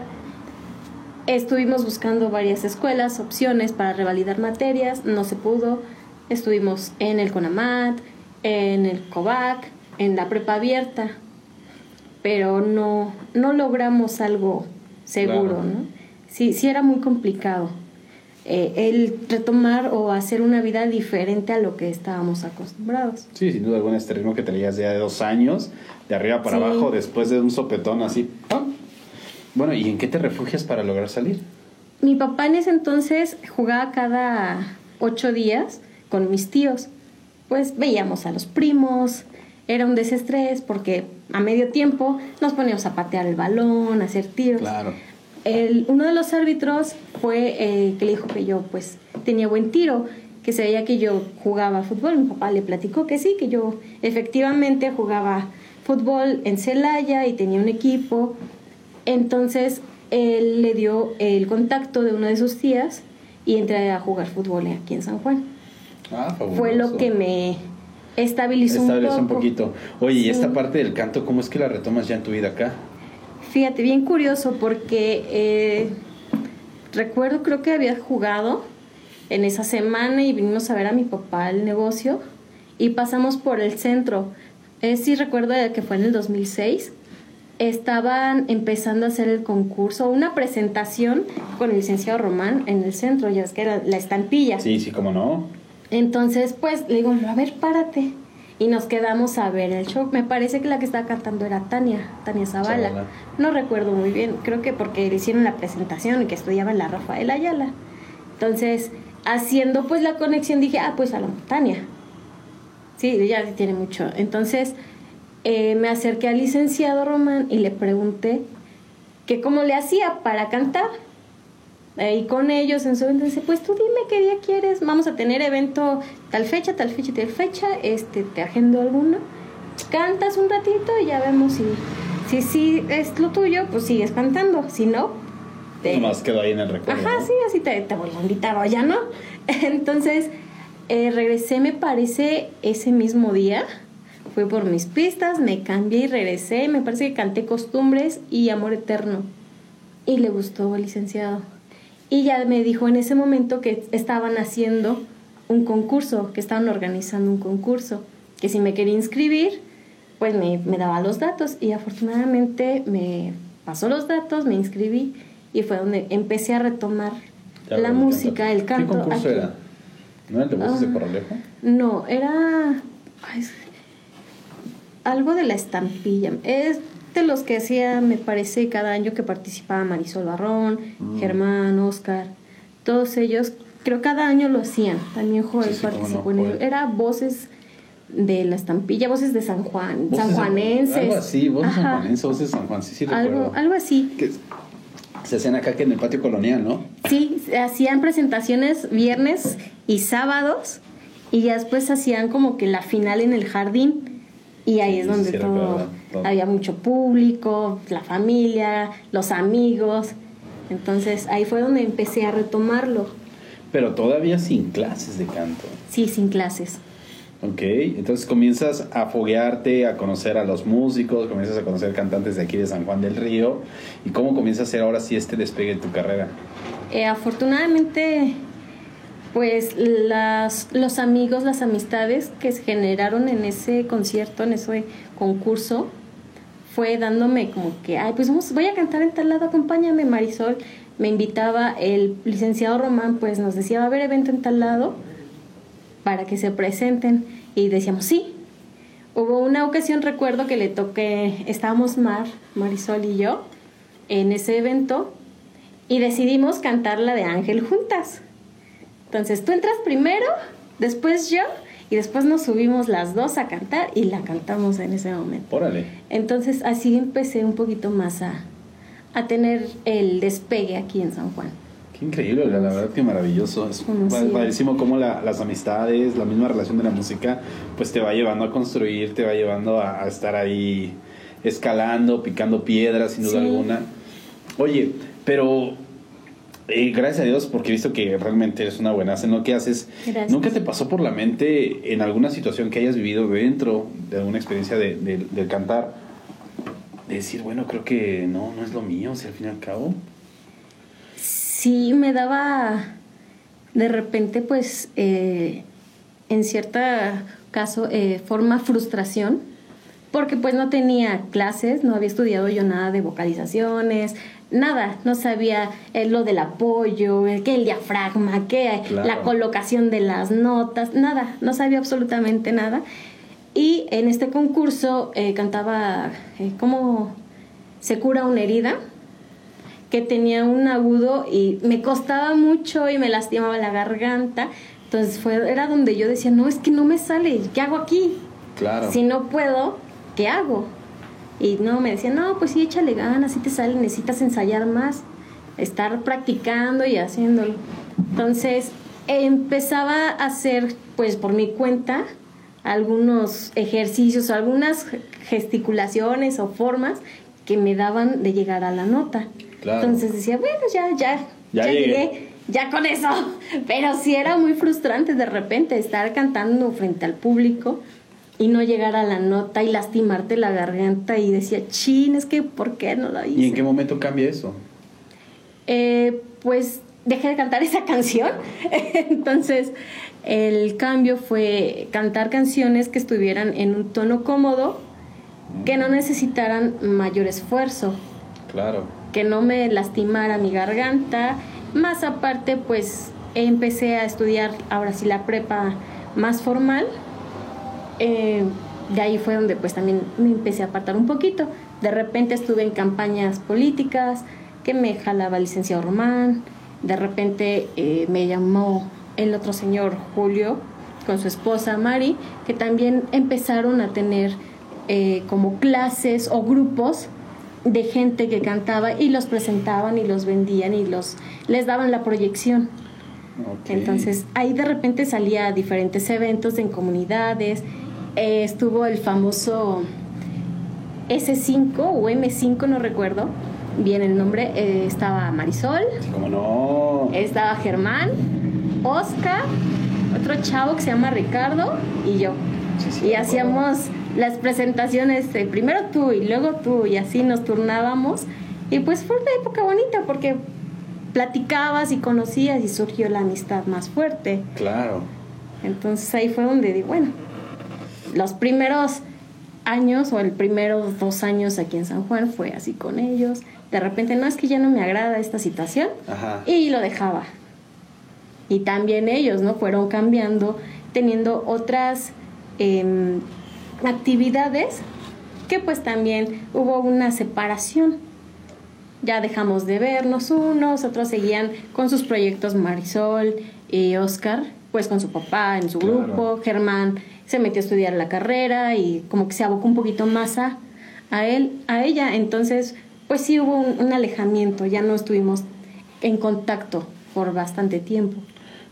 Estuvimos buscando varias escuelas, opciones para revalidar materias, no se pudo. Estuvimos en el CONAMAT, en el COVAC, en la prepa abierta, pero no, no logramos algo seguro, Claro. ¿no? Sí, sí era muy complicado eh, el retomar o hacer una vida diferente a lo que estábamos acostumbrados. Sí, sin duda alguna este ritmo que te leías ya de dos años, de arriba para Sí. abajo, después de un sopetón así. ¡pam! Bueno, ¿y en qué te refugias para lograr salir? Mi papá en ese entonces jugaba cada ocho días con mis tíos. pues veíamos a los primos, era un desestrés porque a medio tiempo nos poníamos a patear el balón, a hacer tiros. Claro. El, uno de los árbitros fue eh, que le dijo que yo pues tenía buen tiro, que se veía que yo jugaba fútbol. Mi papá le platicó que sí, que yo efectivamente jugaba fútbol en Celaya y tenía un equipo. Entonces él le dio el contacto de una de sus tías y entré a jugar fútbol aquí en San Juan. Ah, fabuloso. Fue lo que me estabilizó, un un poco. poquito. Oye, y esta parte del canto, ¿cómo es que la retomas ya en tu vida acá? Fíjate, bien curioso porque eh, recuerdo, creo que había jugado en esa semana y vinimos a ver a mi papá al negocio y pasamos por el centro. Eh, sí recuerdo que fue en el 2006. Estaban empezando a hacer el concurso, una presentación con el licenciado Román en el centro, ya ves que era la estampilla. Sí, sí, cómo no. Entonces, pues, le digo, a ver, párate. Y nos quedamos a ver el show. Me parece que la que estaba cantando era Tania, Tania Zavala. No recuerdo muy bien, creo que porque le hicieron la presentación y que estudiaba en la Rafael Ayala. Entonces, haciendo pues la conexión, dije, ah, pues a la Tania. Sí, ya tiene mucho. Entonces, eh, me acerqué al licenciado Román y le pregunté que cómo le hacía para cantar. Eh, y con ellos en su evento dice, pues tú dime qué día quieres, vamos a tener evento tal fecha, tal fecha, tal fecha, este, te agendo alguno, cantas un ratito y ya vemos si, si, si es lo tuyo, pues sigues cantando, si no, te, Nomás quedó ahí en el recuerdo. Ajá, ¿no? sí, así te, te vuelvo a invitar o ya no. Entonces, eh, regresé, me parece, ese mismo día. Fui por mis pistas, me cambié y regresé. Me parece que canté Costumbres y Amor Eterno. Y le gustó al licenciado. Y ya me dijo en ese momento que estaban haciendo un concurso, que estaban organizando un concurso, que si me quería inscribir, pues me, me daba los datos. Y afortunadamente me pasó los datos, me inscribí y fue donde empecé a retomar Ya la música, el canto. ¿Qué concurso aquí. era? ¿No era el de voces de Ah. Corralejo? No, era ay, algo de la estampilla. Es de los que hacía, me parece, cada año que participaba Marisol Barrón, Mm. Germán, Oscar, todos ellos, creo cada año lo hacían. También Joel Sí, sí, cómo no, participó en. Era voces de la estampilla, voces de San Juan, sanjuanenses. Algo así, voces sanjuanenses, voces de San Juan, sí, sí algo, recuerdo. algo así. Que se hacían acá que en el patio colonial, ¿no? Sí, hacían presentaciones viernes y sábados y ya después hacían como que la final en el jardín y ahí Sí, es donde sí, todo, recuerdo, todo. había mucho público, la familia, los amigos. Entonces ahí fue donde empecé a retomarlo. Pero todavía sin clases de canto. Sí, sin clases. Ok, entonces comienzas a foguearte, a conocer a los músicos, comienzas a conocer cantantes de aquí de San Juan del Río. ¿Y cómo comienza a hacer ahora sí este despegue de tu carrera? Eh, afortunadamente, pues las, los amigos, las amistades que se generaron en ese concierto, en ese concurso, fue dándome como que, ay, pues vamos, voy a cantar en tal lado, acompáñame Marisol. Me invitaba el licenciado Román, pues nos decía, va a haber evento en tal lado para que se presenten. Y decíamos, sí. Hubo una ocasión, recuerdo que le toqué, estábamos Mar, Marisol y yo, en ese evento, y decidimos cantar la de Ángel juntas. Entonces tú entras primero, después yo, y después nos subimos las dos a cantar y la cantamos en ese momento. Órale. Entonces así empecé un poquito más a, a tener el despegue aquí en San Juan. Qué increíble, la, la verdad que maravilloso. Es padrísimo cómo la- las amistades, la misma relación de la música, pues te va llevando a construir, te va llevando a, a estar ahí escalando, picando piedras, sin duda Sí. alguna. Oye, pero eh, gracias a Dios, porque he visto que realmente eres una buena en lo que haces. Gracias. ¿Nunca te pasó por la mente en alguna situación que hayas vivido dentro de alguna experiencia de, de- del cantar? De decir, bueno, creo que no, no es lo mío, si al fin y al cabo. sí me daba de repente pues eh, en cierta caso eh, forma frustración porque pues no tenía clases, no había estudiado yo nada de vocalizaciones, nada, no sabía eh, lo del apoyo, eh, que el diafragma, que Claro. la colocación de las notas, nada, no sabía absolutamente nada. Y en este concurso eh, cantaba eh, cómo se cura una herida, que tenía un agudo y me costaba mucho y me lastimaba la garganta, Entonces fue, era donde yo decía, no, es que no me sale, ¿qué hago aquí? Claro. Si no puedo, ¿qué hago? Y no, me decían, no, pues sí, échale ganas, si te sale, necesitas ensayar más, estar practicando y haciéndolo. Entonces empezaba a hacer, pues por mi cuenta, algunos ejercicios, algunas gesticulaciones o formas que me daban de llegar a la nota. Claro. Entonces decía, bueno, ya, ya, Ya ya, llegué. llegué, ya con eso. Pero sí era muy frustrante de repente estar cantando frente al público y no llegar a la nota y lastimarte la garganta y decía, chin, es que ¿por qué no lo hice? ¿Y en qué momento cambia eso? Eh, pues dejé de cantar esa canción. Entonces, el cambio fue cantar canciones que estuvieran en un tono cómodo, que no necesitaran mayor esfuerzo, Claro. que no me lastimara mi garganta. Más aparte, pues empecé a estudiar ahora sí la prepa más formal. Eh, de ahí fue donde pues también me empecé a apartar un poquito. De repente estuve en campañas políticas, que me jalaba el licenciado Román. De repente eh, me llamó el otro señor Julio con su esposa Mari, que también empezaron a tener eh, como clases o grupos de gente que cantaba y los presentaban y los vendían y los les daban la proyección. Entonces ahí de repente salía a diferentes eventos en comunidades. Eh, estuvo el famoso S5 o M5, no recuerdo bien el nombre. eh, estaba Marisol, Sí, como no. estaba Germán, Oscar, otro chavo que se llama Ricardo y yo. Sí, sí, y hacíamos las presentaciones, eh, primero tú y luego tú, y así nos turnábamos. Y pues fue una época bonita porque platicabas y conocías y surgió la amistad más fuerte. Claro. Entonces ahí fue donde di, bueno, los primeros años o el primeros dos años aquí en San Juan fue así con ellos. De repente, no es que ya no me agrada esta situación Ajá. y lo dejaba. Y también ellos, ¿no? Fueron cambiando, teniendo otras em, actividades que pues también hubo una separación. Ya dejamos de vernos unos, otros seguían con sus proyectos Marisol y Oscar, pues con su papá en su Claro. grupo, Germán se metió a estudiar la carrera y como que se abocó un poquito más a, a él, a ella, entonces pues sí hubo un, alejamiento, ya no estuvimos en contacto por bastante tiempo.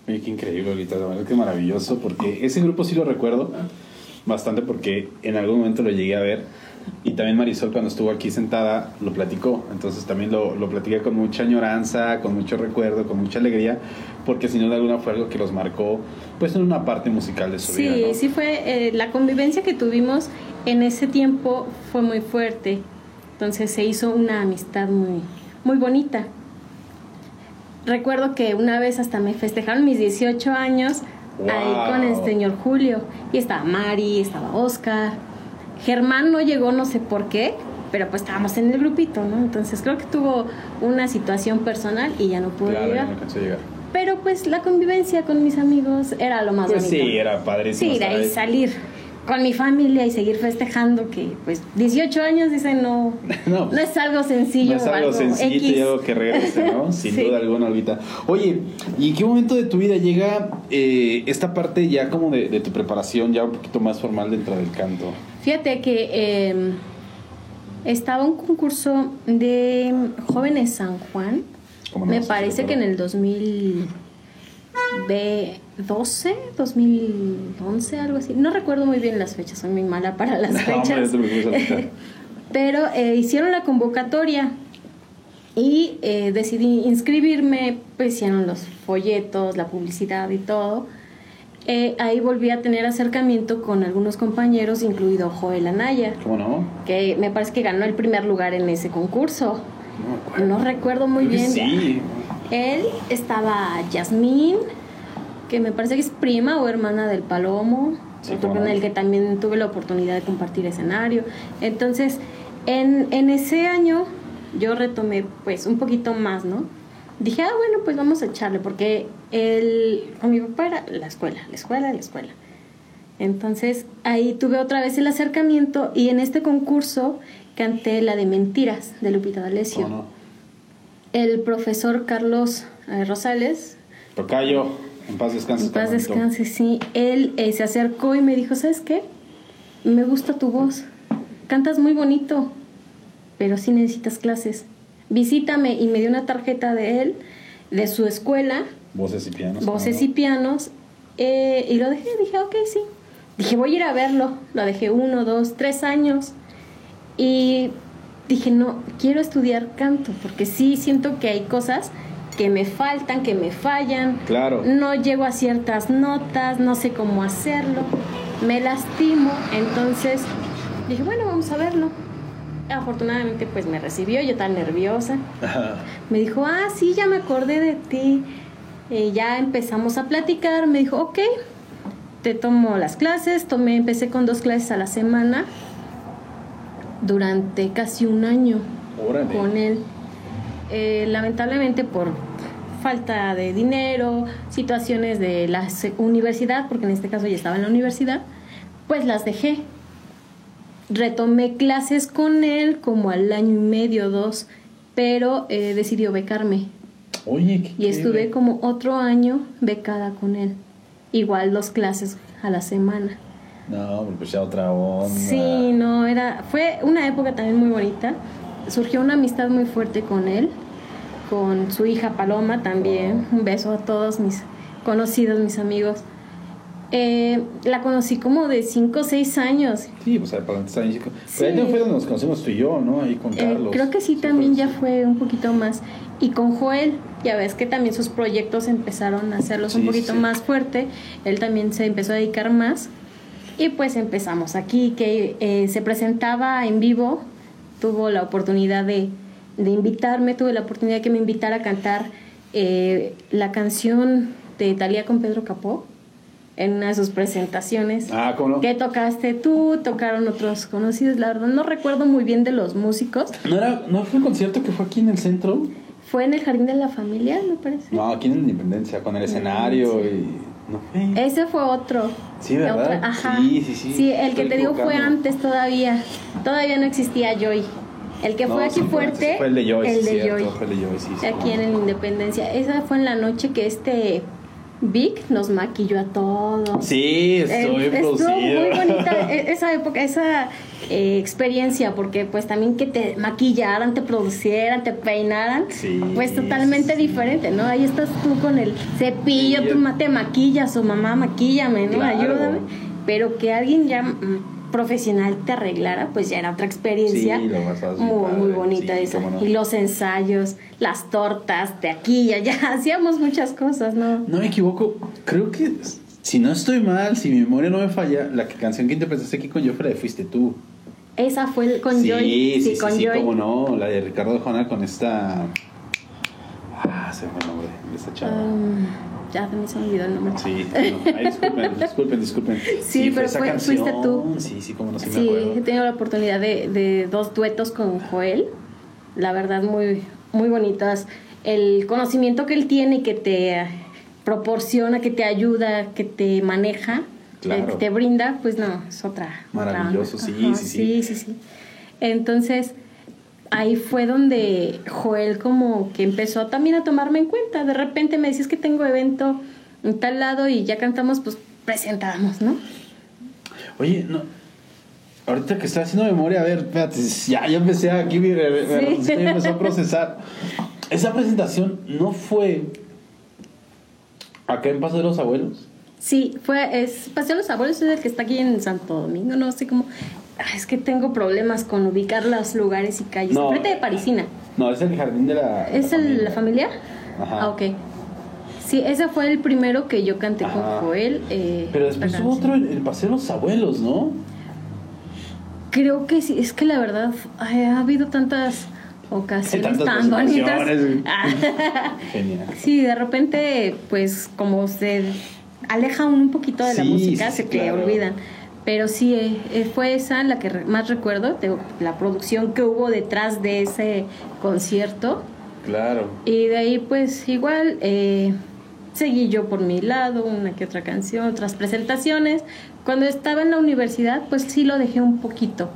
Oye, qué increíble, Lolita. La verdad que maravilloso, porque ese grupo sí lo recuerdo bastante porque en algún momento lo llegué a ver. Y también Marisol cuando estuvo aquí sentada lo platicó. Entonces también lo, lo platiqué con mucha añoranza, con mucho recuerdo, con mucha alegría, porque sin duda alguna fue algo que los marcó pues en una parte musical de su Sí, vida. ¿no? sí fue, eh, la convivencia que tuvimos en ese tiempo fue muy fuerte. Entonces se hizo una amistad muy, muy bonita. Recuerdo que una vez hasta me festejaron mis 18 años ahí Wow. con el señor Julio. Y estaba Mari, estaba Oscar. Germán no llegó, no sé por qué, pero pues estábamos en el grupito, ¿no? Entonces creo que tuvo una situación personal y ya no pudo Claro, ya llegar. no llegar. Pero pues la convivencia con mis amigos era lo más Pues bonito. sí, era padrísimo. Sí, de ahí salir con mi familia y seguir festejando que pues 18 años dicen no No, no, es algo sencillo No es algo algo sencillito y algo que regrese, ¿no? Sin Sí. duda alguna, Olvita. Oye, ¿y en qué momento de tu vida llega eh, esta parte ya como de, de tu preparación, ya un poquito más formal dentro del canto? Fíjate que eh, estaba un concurso de jóvenes San Juan. Me parece que en el 2012, 2011, algo así. No recuerdo muy bien las fechas, soy muy mala para las fechas. no. Pero eh, hicieron la convocatoria y eh, decidí inscribirme, pues hicieron los folletos, la publicidad y todo. Eh, ahí volví a tener acercamiento con algunos compañeros, incluido Joel Anaya, ¿Cómo no? que me parece que ganó el primer lugar en ese concurso. No. No recuerdo muy bien. Sí. Él estaba Yasmín, que me parece que es prima o hermana del Palomo, Sí, otro cómo con el que también tuve la oportunidad de compartir escenario. Entonces, en, en ese año yo retomé pues un poquito más, ¿no? Dije, ah, bueno, pues vamos a echarle, porque el, con mi papá era la escuela, la escuela, la escuela. Entonces ahí tuve otra vez el acercamiento y en este concurso canté la de Mentiras de Lupita D'Alessio. El profesor Carlos eh, Rosales, Tocayo. En paz descanse. En paz descanse, sí. Él eh, se acercó y me dijo, ¿sabes qué? Me gusta tu voz. Cantas muy bonito, pero sí necesitas clases. Visítame y me dio una tarjeta de él, de su escuela. Voces y pianos. Voces y pianos. Eh, y lo dejé, dije, ok, sí. Dije, voy a ir a verlo. Lo dejé uno, dos, tres años. Y dije, no, quiero estudiar canto, porque sí siento que hay cosas que me faltan, que me fallan. Claro. No llego a ciertas notas, no sé cómo hacerlo. Me lastimo, entonces dije, bueno, vamos a verlo. Afortunadamente, pues me recibió, yo tan nerviosa. Me dijo, ah, sí, ya me acordé de ti. Y ya empezamos a platicar. Me dijo, ok, te tomo las clases. Tomé, empecé con dos clases a la semana durante casi un año con él. Eh, lamentablemente por falta de dinero, situaciones de la universidad, porque en este caso ya estaba en la universidad, pues las dejé. Retomé clases con él como al año y medio, dos, pero eh, decidió becarme. Oye, y estuve como otro año becada con él. Igual dos clases a la semana. No, pues ya otra onda. Sí, no, era, fue una época también muy bonita. Surgió una amistad muy fuerte con él, con su hija Paloma también. Un beso a todos mis conocidos, mis amigos. Eh, la conocí como de 5 o 6 años. Sí, pues para estar en chico. Pero ahí fue donde nos conocimos tú y yo, ¿no? Ahí con Eh, Carlos. creo que sí, también ya fue un poquito más. Y con Joel, ya ves que también sus proyectos empezaron a hacerlos un Sí, poquito sí. más fuerte. Él también se empezó a dedicar más. Y pues empezamos aquí, que eh, se presentaba en vivo. Tuvo la oportunidad de, de invitarme, tuve la oportunidad de que me invitara a cantar eh, la canción de Talía con Pedro Capó en una de sus presentaciones. Ah, ¿cómo no? Que tocaste tú, tocaron otros conocidos. La verdad no recuerdo muy bien de los músicos. ¿No, era, ¿No fue un concierto que fue aquí en el centro? Fue en el Jardín de la Familia, me parece. No, aquí en Independencia, con el escenario y... ¿No fue? Ese fue otro. Sí, ¿verdad? Otra- ajá. Sí, sí, sí. Sí, el que te digo fue antes todavía. Todavía no existía Joy. El que No, fue aquí sí, fuerte. Fue el de Joy, el sí, de cierto, Joy. Fue el de Joy, sí. sí, Aquí en el Independencia. Esa fue en la noche que este Vic nos maquilló a todos. Sí, estoy Eh, estuvo producido. muy bonita e- esa época, esa eh, experiencia, porque pues también que te maquillaran, te producieran, te peinaran, Sí, pues totalmente sí. diferente, ¿no? Ahí estás tú con el cepillo, Sí, tú yo- te maquillas o mamá maquíllame, ¿no? Claro. Ayúdame. Pero que alguien ya mm, profesional te arreglara, pues ya era otra experiencia Sí, muy, padre, muy bonita sí, esa. no. Y los ensayos, las tortas de aquí y allá, hacíamos muchas cosas, ¿no? No me equivoco, creo que si no estoy mal, si mi memoria no me falla, la canción que interpretaste aquí con Joffrey fuiste tú. Esa fue el- con sí, Joy. sí, sí, con sí, Joy. cómo no, la de Ricardo Jona con esta... Ah, se me fue el nombre de esta chava. Um, ya también se me olvidó el nombre. Sí, no, ay, disculpen, disculpen, disculpen. Sí, pero esa fue- fuiste tú. Sí, sí, cómo no, sí, me Sí, acuerdo. he tenido la oportunidad de, de dos duetos con Joel. La verdad, muy, muy bonitas. El conocimiento que él tiene, que te proporciona, que te ayuda, que te maneja, Claro. que te brinda, pues no, es otra. Maravilloso, sí, sí, sí. sí, sí, sí. Entonces, ahí fue donde Joel como que empezó también a tomarme en cuenta. De repente me decías que tengo evento en tal lado y ya cantamos, pues presentamos, ¿no? Oye, no. Ahorita que estoy haciendo memoria, a ver, espérate, ya, ya empecé aquí, me, me- Sí. me empezó a procesar. Esa presentación no fue acá en Paso de los Abuelos. Sí, fue, es Paseo de los Abuelos, es el que está aquí en Santo Domingo, no sé cómo. Ah, Es que tengo problemas con ubicar los lugares y calles. No. Frente de Parisina. No, es el jardín de la. ¿Es el, la familia? Ajá. Ah, ok. Sí, ese fue el primero que yo canté Ajá. con Joel. eh, Pero después hubo otro, el, el Paseo de los Abuelos, ¿no? Creo que sí, es que la verdad ay, ha habido tantas ocasiones tan bonitas. Genial. sí, de repente, pues como se aleja un poquito de la música, sí, se te claro. olvidan. Pero sí, eh, eh, fue esa la que más recuerdo, la producción que hubo detrás de ese concierto. Claro. Y de ahí, pues igual, eh, seguí yo por mi lado, una que otra canción, otras presentaciones. Cuando estaba en la universidad, pues sí lo dejé un poquito,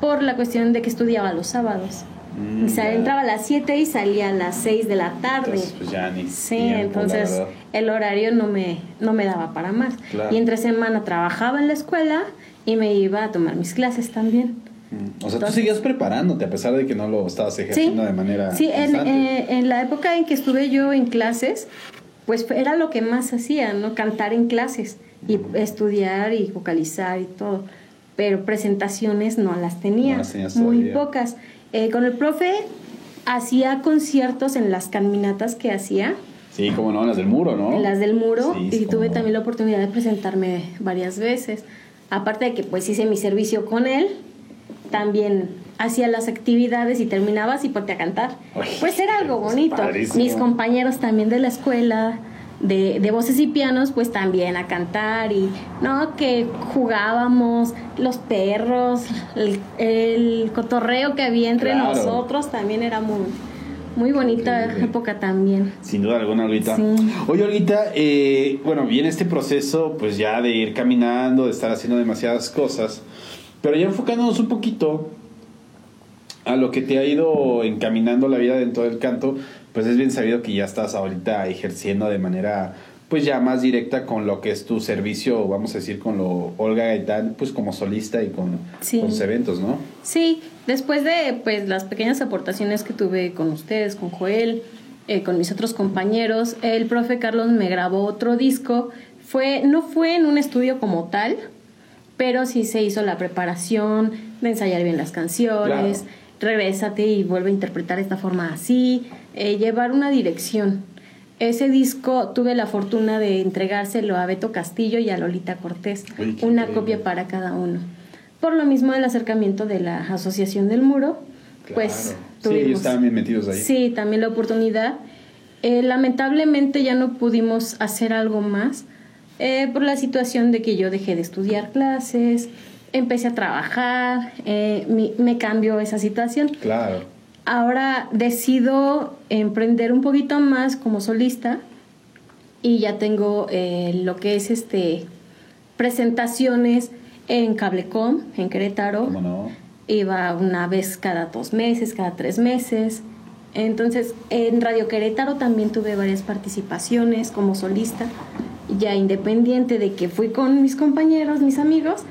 por la cuestión de que estudiaba los sábados. Mm, ya. entraba a las 7 y salía a las 6 de la tarde. Entonces, pues ya ni Sí, tiempo, entonces el horario no me, no me daba para más. Claro. Y entre semana trabajaba en la escuela y me iba a tomar mis clases también. Mm, O sea, tú Entonces- seguías preparándote a pesar de que no lo estabas ejerciendo de manera Sí, en, eh, en la época en que estuve yo en clases, pues era lo que más hacía, ¿no? Cantar en clases y estudiar y vocalizar y todo. Pero presentaciones no las tenía, No las tenías muy todavía. pocas. Eh, con el profe hacía conciertos en las caminatas que hacía, Sí, como no, las del muro, ¿no? en las del muro, Sí, y tuve no. también la oportunidad de presentarme varias veces. Aparte de que pues hice mi servicio con él, también hacía las actividades y terminabas y ponte a cantar. Uy, pues era algo es bonito. padrísimo. Mis compañeros también de la escuela, de, de voces y pianos, pues también a cantar y no, que jugábamos, los perros, el, el cotorreo que había entre Claro. nosotros también era muy, muy bonita Increíble. época también. Sin duda alguna, Olguita. Sí. Oye, Olguita, eh, bueno, viene este proceso, pues ya de ir caminando, de estar haciendo demasiadas cosas, pero ya enfocándonos un poquito a lo que te ha ido encaminando la vida dentro del canto, pues es bien sabido que ya estás ahorita ejerciendo de manera, pues ya más directa con lo que es tu servicio, vamos a decir, con lo Olga Gaitán, pues como solista y con, Sí. con sus eventos, ¿no? Sí, después de pues las pequeñas aportaciones que tuve con ustedes, con Joel, eh, con mis otros compañeros, el profe Carlos me grabó otro disco. Fue, no fue en un estudio como tal, pero sí se hizo la preparación de ensayar bien las canciones, regrésate y vuelve a interpretar esta forma así, eh, llevar una dirección. Ese disco tuve la fortuna de entregárselo a Beto Castillo y a Lolita Cortés, Uy, una increíble. copia para cada uno. Por lo mismo del acercamiento de la Asociación del Muro, pues Claro. Sí, tuvimos ellos estaban bien metidos ahí. Sí, también la oportunidad. Eh, lamentablemente ya no pudimos hacer algo más eh, por la situación de que yo dejé de estudiar clases, empecé a trabajar, eh, mi- me cambió esa situación. Claro. Ahora decido emprender un poquito más como solista y ya tengo eh, lo que es este presentaciones en Cablecom, en Querétaro ¿Cómo no? iba una vez cada dos meses, cada tres meses. Entonces, en Radio Querétaro también tuve varias participaciones como solista, ya independiente de que fui con mis compañeros, mis amigos,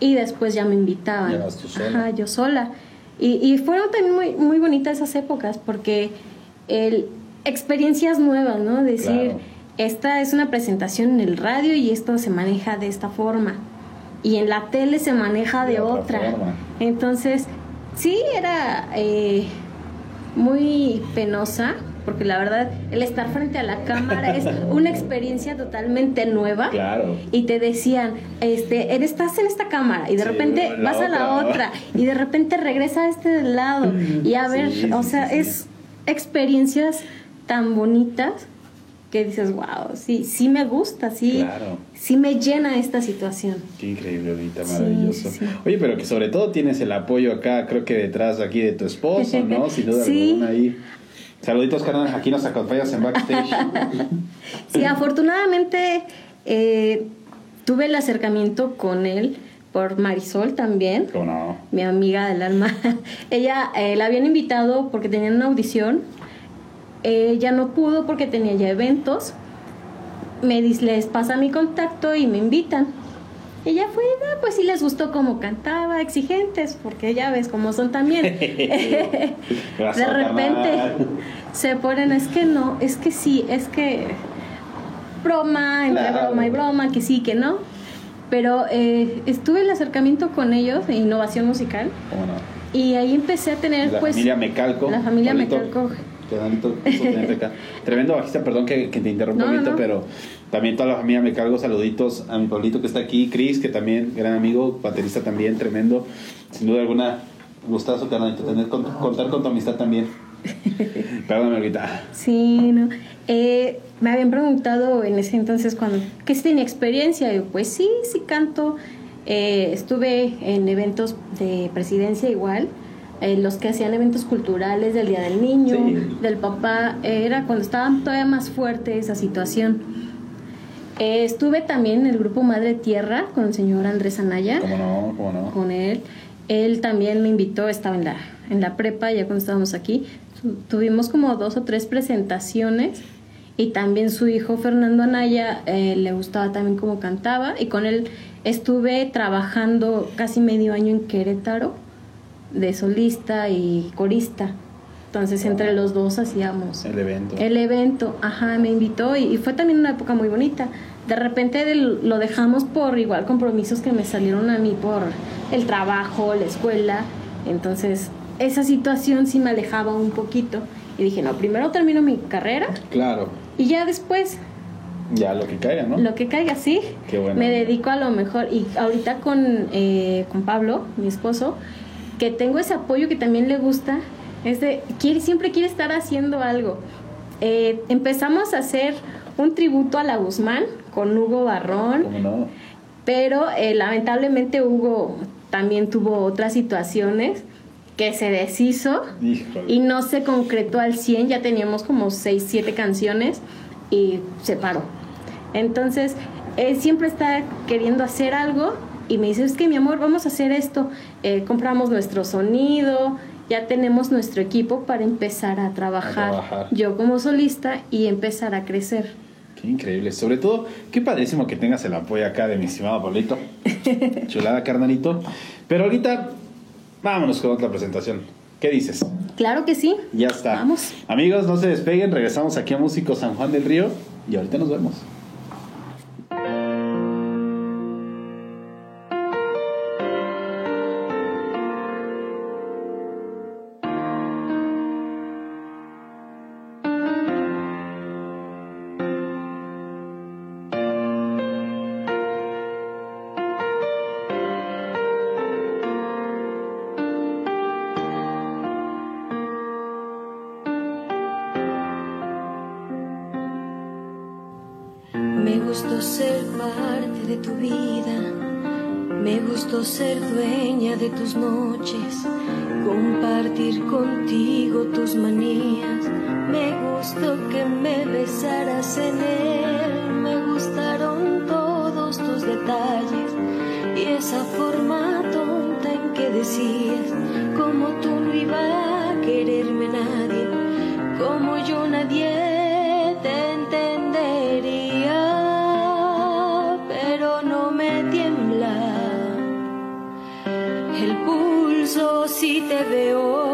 y después ya me invitaban. Ya vas tú sola. Ajá, yo sola. Y, y fueron también muy, muy bonitas esas épocas porque el, experiencias nuevas, ¿no? Decir, Claro. esta es una presentación en el radio y esto se maneja de esta forma. Y en la tele se maneja de, De otra otra. Entonces, sí, era eh, muy penosa, porque la verdad, el estar frente a la cámara es una experiencia totalmente nueva. Claro. Y te decían, este, estás en esta cámara y de Sí, repente vas a la otra. otra y de repente regresa a este lado y a ver, sí, o sea, es experiencias tan bonitas que dices, wow, sí, sí me gusta, sí, Claro. sí me llena esta situación. Qué increíble ahorita, maravilloso. sí, sí. Oye, pero que sobre todo tienes el apoyo acá, creo que detrás aquí de tu esposo, ¿no? Sin duda Sí. alguna ahí. Saluditos, carnal, aquí nos acompañas en backstage. Sí, afortunadamente eh, tuve el acercamiento con él por Marisol también. ¿Cómo no? mi amiga del alma. Ella eh, la habían invitado porque tenían una audición. Ella no pudo porque tenía ya eventos. Me les pasa mi contacto y me invitan. Ella fue, "Ah, pues sí les gustó cómo cantaba, exigentes, porque ya ves cómo son también. de repente se ponen, es que no, es que sí, es que broma, entre Claro. broma y broma, que sí, que no. Pero eh, estuve el acercamiento con ellos de innovación musical ¿Cómo no? y ahí empecé a tener La pues familia Mecalco. la familia Mecalco. Acá. Tremendo bajista, perdón que, que te interrumpa un no, poquito, no. pero también toda la familia Mecalco, saluditos a mi Pablito que está aquí, Chris, que también, gran amigo, baterista también, tremendo. Sin duda alguna, gustazo, carnalito, tener, con- contar con tu amistad también. Perdóname ahorita. Sí, no. Eh, me habían preguntado en ese entonces cuando, ¿qué si tenía experiencia? Yo, pues sí, sí canto. Eh, estuve en eventos de presidencia igual, eh, los que hacían eventos culturales del Día del Niño, Sí. del papá, eh, era cuando estaba todavía más fuerte esa situación. Eh, estuve también en el grupo Madre Tierra con el señor Andrés Anaya ¿Cómo no? ¿Cómo no? con él. él también me invitó, estaba en la, en la prepa, ya cuando estábamos aquí, tuvimos como dos o tres presentaciones y también su hijo Fernando Anaya eh, le gustaba también cómo cantaba y con él estuve trabajando casi medio año en Querétaro de solista y corista. Entonces entre los dos hacíamos el evento. El evento, ajá, me invitó y, fue también una época muy bonita. De repente lo dejamos por igual compromisos que me salieron a mí por el trabajo, la escuela. Entonces esa situación sí me alejaba un poquito. Y dije, no, primero termino mi carrera. Claro. Y ya después ya, lo que caiga, ¿no? Lo que caiga, sí. Qué bueno. Me dedico a lo mejor. Y ahorita con, eh, con Pablo, mi esposo, que tengo ese apoyo que también le gusta, es de, quiere, siempre quiere estar haciendo algo. Eh, empezamos a hacer un tributo a la Guzmán con Hugo Barrón. ¿Cómo no? Pero eh, lamentablemente Hugo también tuvo otras situaciones que se deshizo y no se concretó al 100, ya teníamos como 6, 7 canciones y se paró. Entonces, él siempre está queriendo hacer algo y me dice, es que mi amor, vamos a hacer esto, eh, compramos nuestro sonido, ya tenemos nuestro equipo para empezar a trabajar, yo como solista y empezar a crecer. Qué increíble. Sobre todo, qué padrísimo que tengas el apoyo acá de mi estimado Pablito. Chulada, carnalito. Pero ahorita Vámonos con otra presentación. ¿Qué dices? Claro que sí. Ya está. Vamos. Amigos, no se despeguen. Regresamos aquí a Músico San Juan del Río y ahorita nos vemos. Ser dueña de tus noches, compartir contigo tus manías. Me gustó que me besaras en él, me gustaron todos tus detalles. Y esa forma tonta en que decías, como tú no iba a quererme nadie, como yo nadie te entendería. Te veo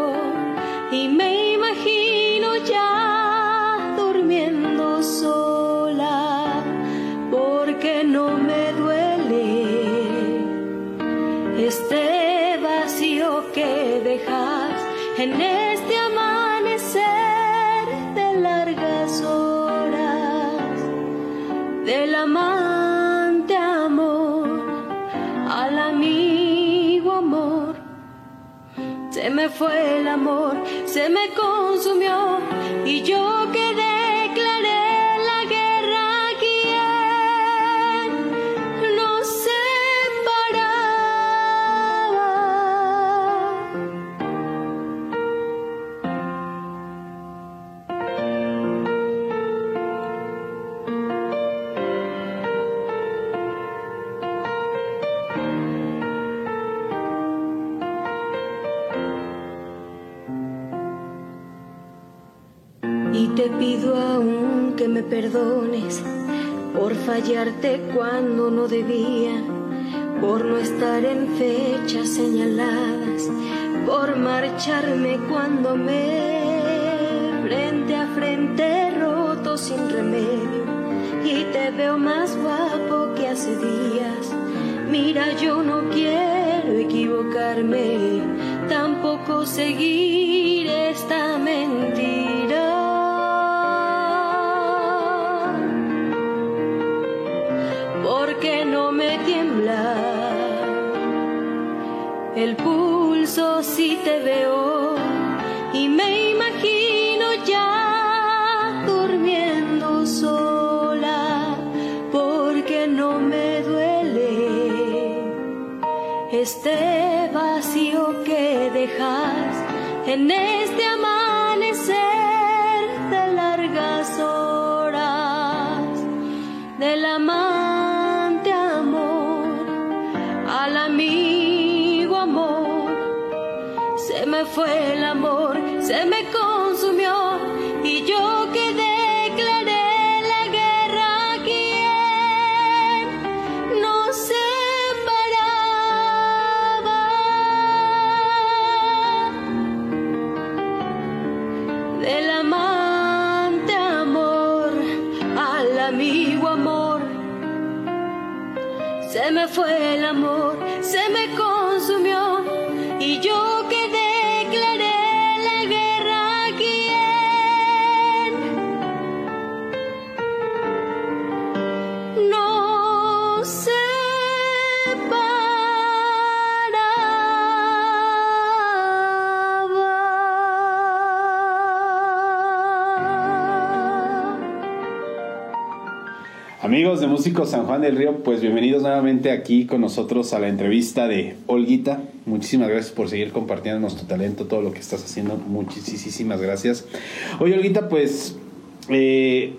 fue el amor, se me consumió y yo perdones por fallarte cuando no debía, por no estar en fechas señaladas, por marcharme cuando me frente a frente roto sin remedio y te veo más guapo que hace días. Mira, yo no quiero equivocarme, tampoco seguir el pulso si te veo. Y me imagino ya durmiendo sola porque no me duele este vacío que dejas en este fue el amor, se me consumió y yo que declaré la guerra a quien nos separaba del amante amor al amigo amor. Se me fue el amor, Amigos de Músicos San Juan del Río, pues bienvenidos nuevamente aquí con nosotros a la entrevista de Olguita. Muchísimas gracias por seguir compartiendo nuestro talento, todo lo que estás haciendo. Muchísimas gracias. Oye, Olguita, pues, eh,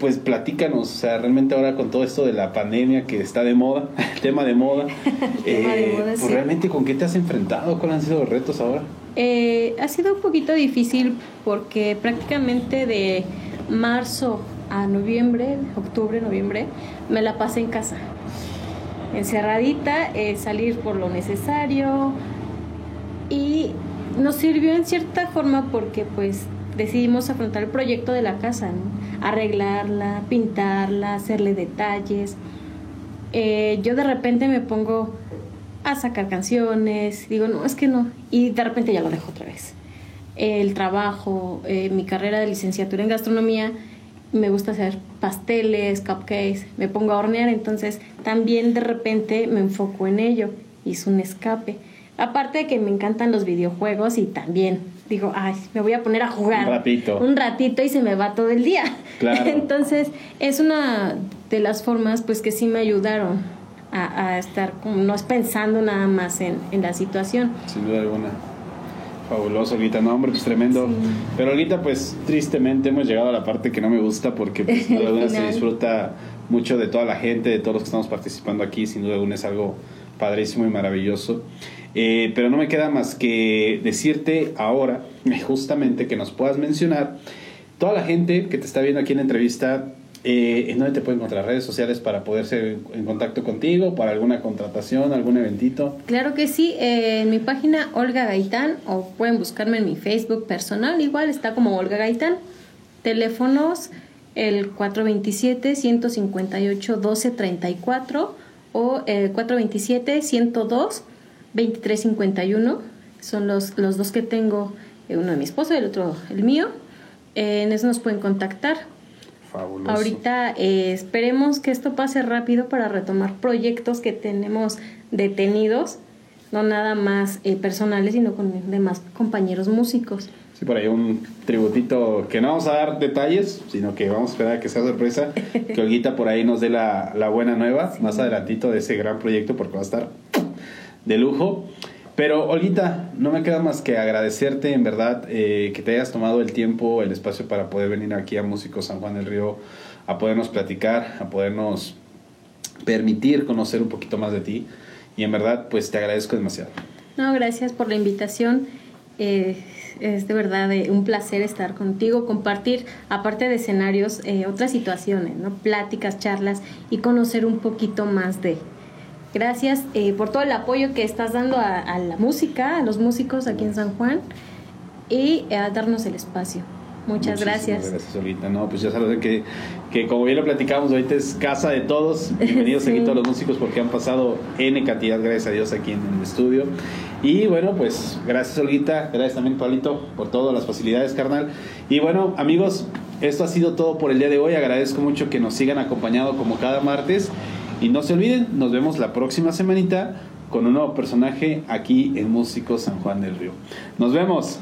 pues platícanos, o sea, realmente ahora con todo esto de la pandemia que está de moda, el tema de moda, Tema de eh, moda, pues sí. realmente con qué te has enfrentado, cuáles han sido los retos ahora. Eh, ha sido un poquito difícil porque prácticamente de marzo a noviembre, octubre, noviembre, me la pasé en casa. Encerradita, eh, salir por lo necesario y nos sirvió en cierta forma porque pues decidimos afrontar el proyecto de la casa, arreglarla, pintarla, hacerle detalles. Eh, yo de repente me pongo a sacar canciones, digo, no, es que no, y de repente ya lo dejo otra vez. El trabajo, eh, mi carrera de licenciatura en gastronomía, me gusta hacer pasteles, cupcakes, me pongo a hornear, entonces también de repente me enfoco en ello, hice un escape. Aparte de que me encantan los videojuegos y también digo, ay, me voy a poner a jugar. Un ratito. Un ratito y se me va todo el día. Claro. Entonces, es una de las formas pues que sí me ayudaron a, a estar como no pensando nada más en, en la situación. Sin duda alguna. Fabuloso, Olguita. No, hombre, pues tremendo. Pero Olguita, pues tristemente hemos llegado a la parte que no me gusta porque pues, sin duda alguna se disfruta mucho de toda la gente, de todos los que estamos participando aquí. Sin duda alguna es algo padrísimo y maravilloso. Eh, pero no me queda más que decirte ahora, justamente, que nos puedas mencionar toda la gente que te está viendo aquí en la entrevista. Eh, ¿En dónde te pueden encontrar redes sociales para poderse en contacto contigo, para alguna contratación, algún eventito? Claro que sí, eh, en mi página Olga Gaitán o pueden buscarme en mi Facebook personal, igual está como Olga Gaitán. Teléfonos el 427-158-1234 o el 427-102-2351. Son los, los dos que tengo, eh, uno de mi esposo y el otro el mío. Eh, en eso nos pueden contactar. Fabuloso. Ahorita eh, esperemos que esto pase rápido para retomar proyectos que tenemos detenidos, no nada más eh, personales, sino con demás compañeros músicos. Sí, por ahí un tributito que no vamos a dar detalles, sino que vamos a esperar a que sea sorpresa. Que Olguita por ahí nos dé la, la buena nueva más adelantito de ese gran proyecto porque va a estar de lujo. Pero Olguita, no me queda más que agradecerte en verdad eh, que te hayas tomado el tiempo, el espacio para poder venir aquí a Músicos San Juan del Río a podernos platicar, a podernos permitir conocer un poquito más de ti. Y en verdad, pues te agradezco demasiado. No, gracias por la invitación. Eh, es de verdad eh, un placer estar contigo, compartir, aparte de escenarios, otras situaciones, ¿no? pláticas, charlas y conocer un poquito más de. Gracias eh, por todo el apoyo que estás dando a, a la música, a los músicos aquí en San Juan y a darnos el espacio. Muchas Muchísimas gracias. Gracias, Olguita. No, pues ya sabes que, que como bien lo platicamos, ahorita es casa de todos. Bienvenidos Sí. aquí todos los músicos porque han pasado N cantidad, gracias a Dios, aquí en el estudio. Y bueno, pues gracias, Olguita. Gracias también, Pablito, por todas las facilidades, carnal. Y bueno, amigos, esto ha sido todo por el día de hoy. Agradezco mucho que nos sigan acompañando como cada martes. Y no se olviden, nos vemos la próxima semanita con un nuevo personaje aquí en Músicos San Juan del Río. Nos vemos.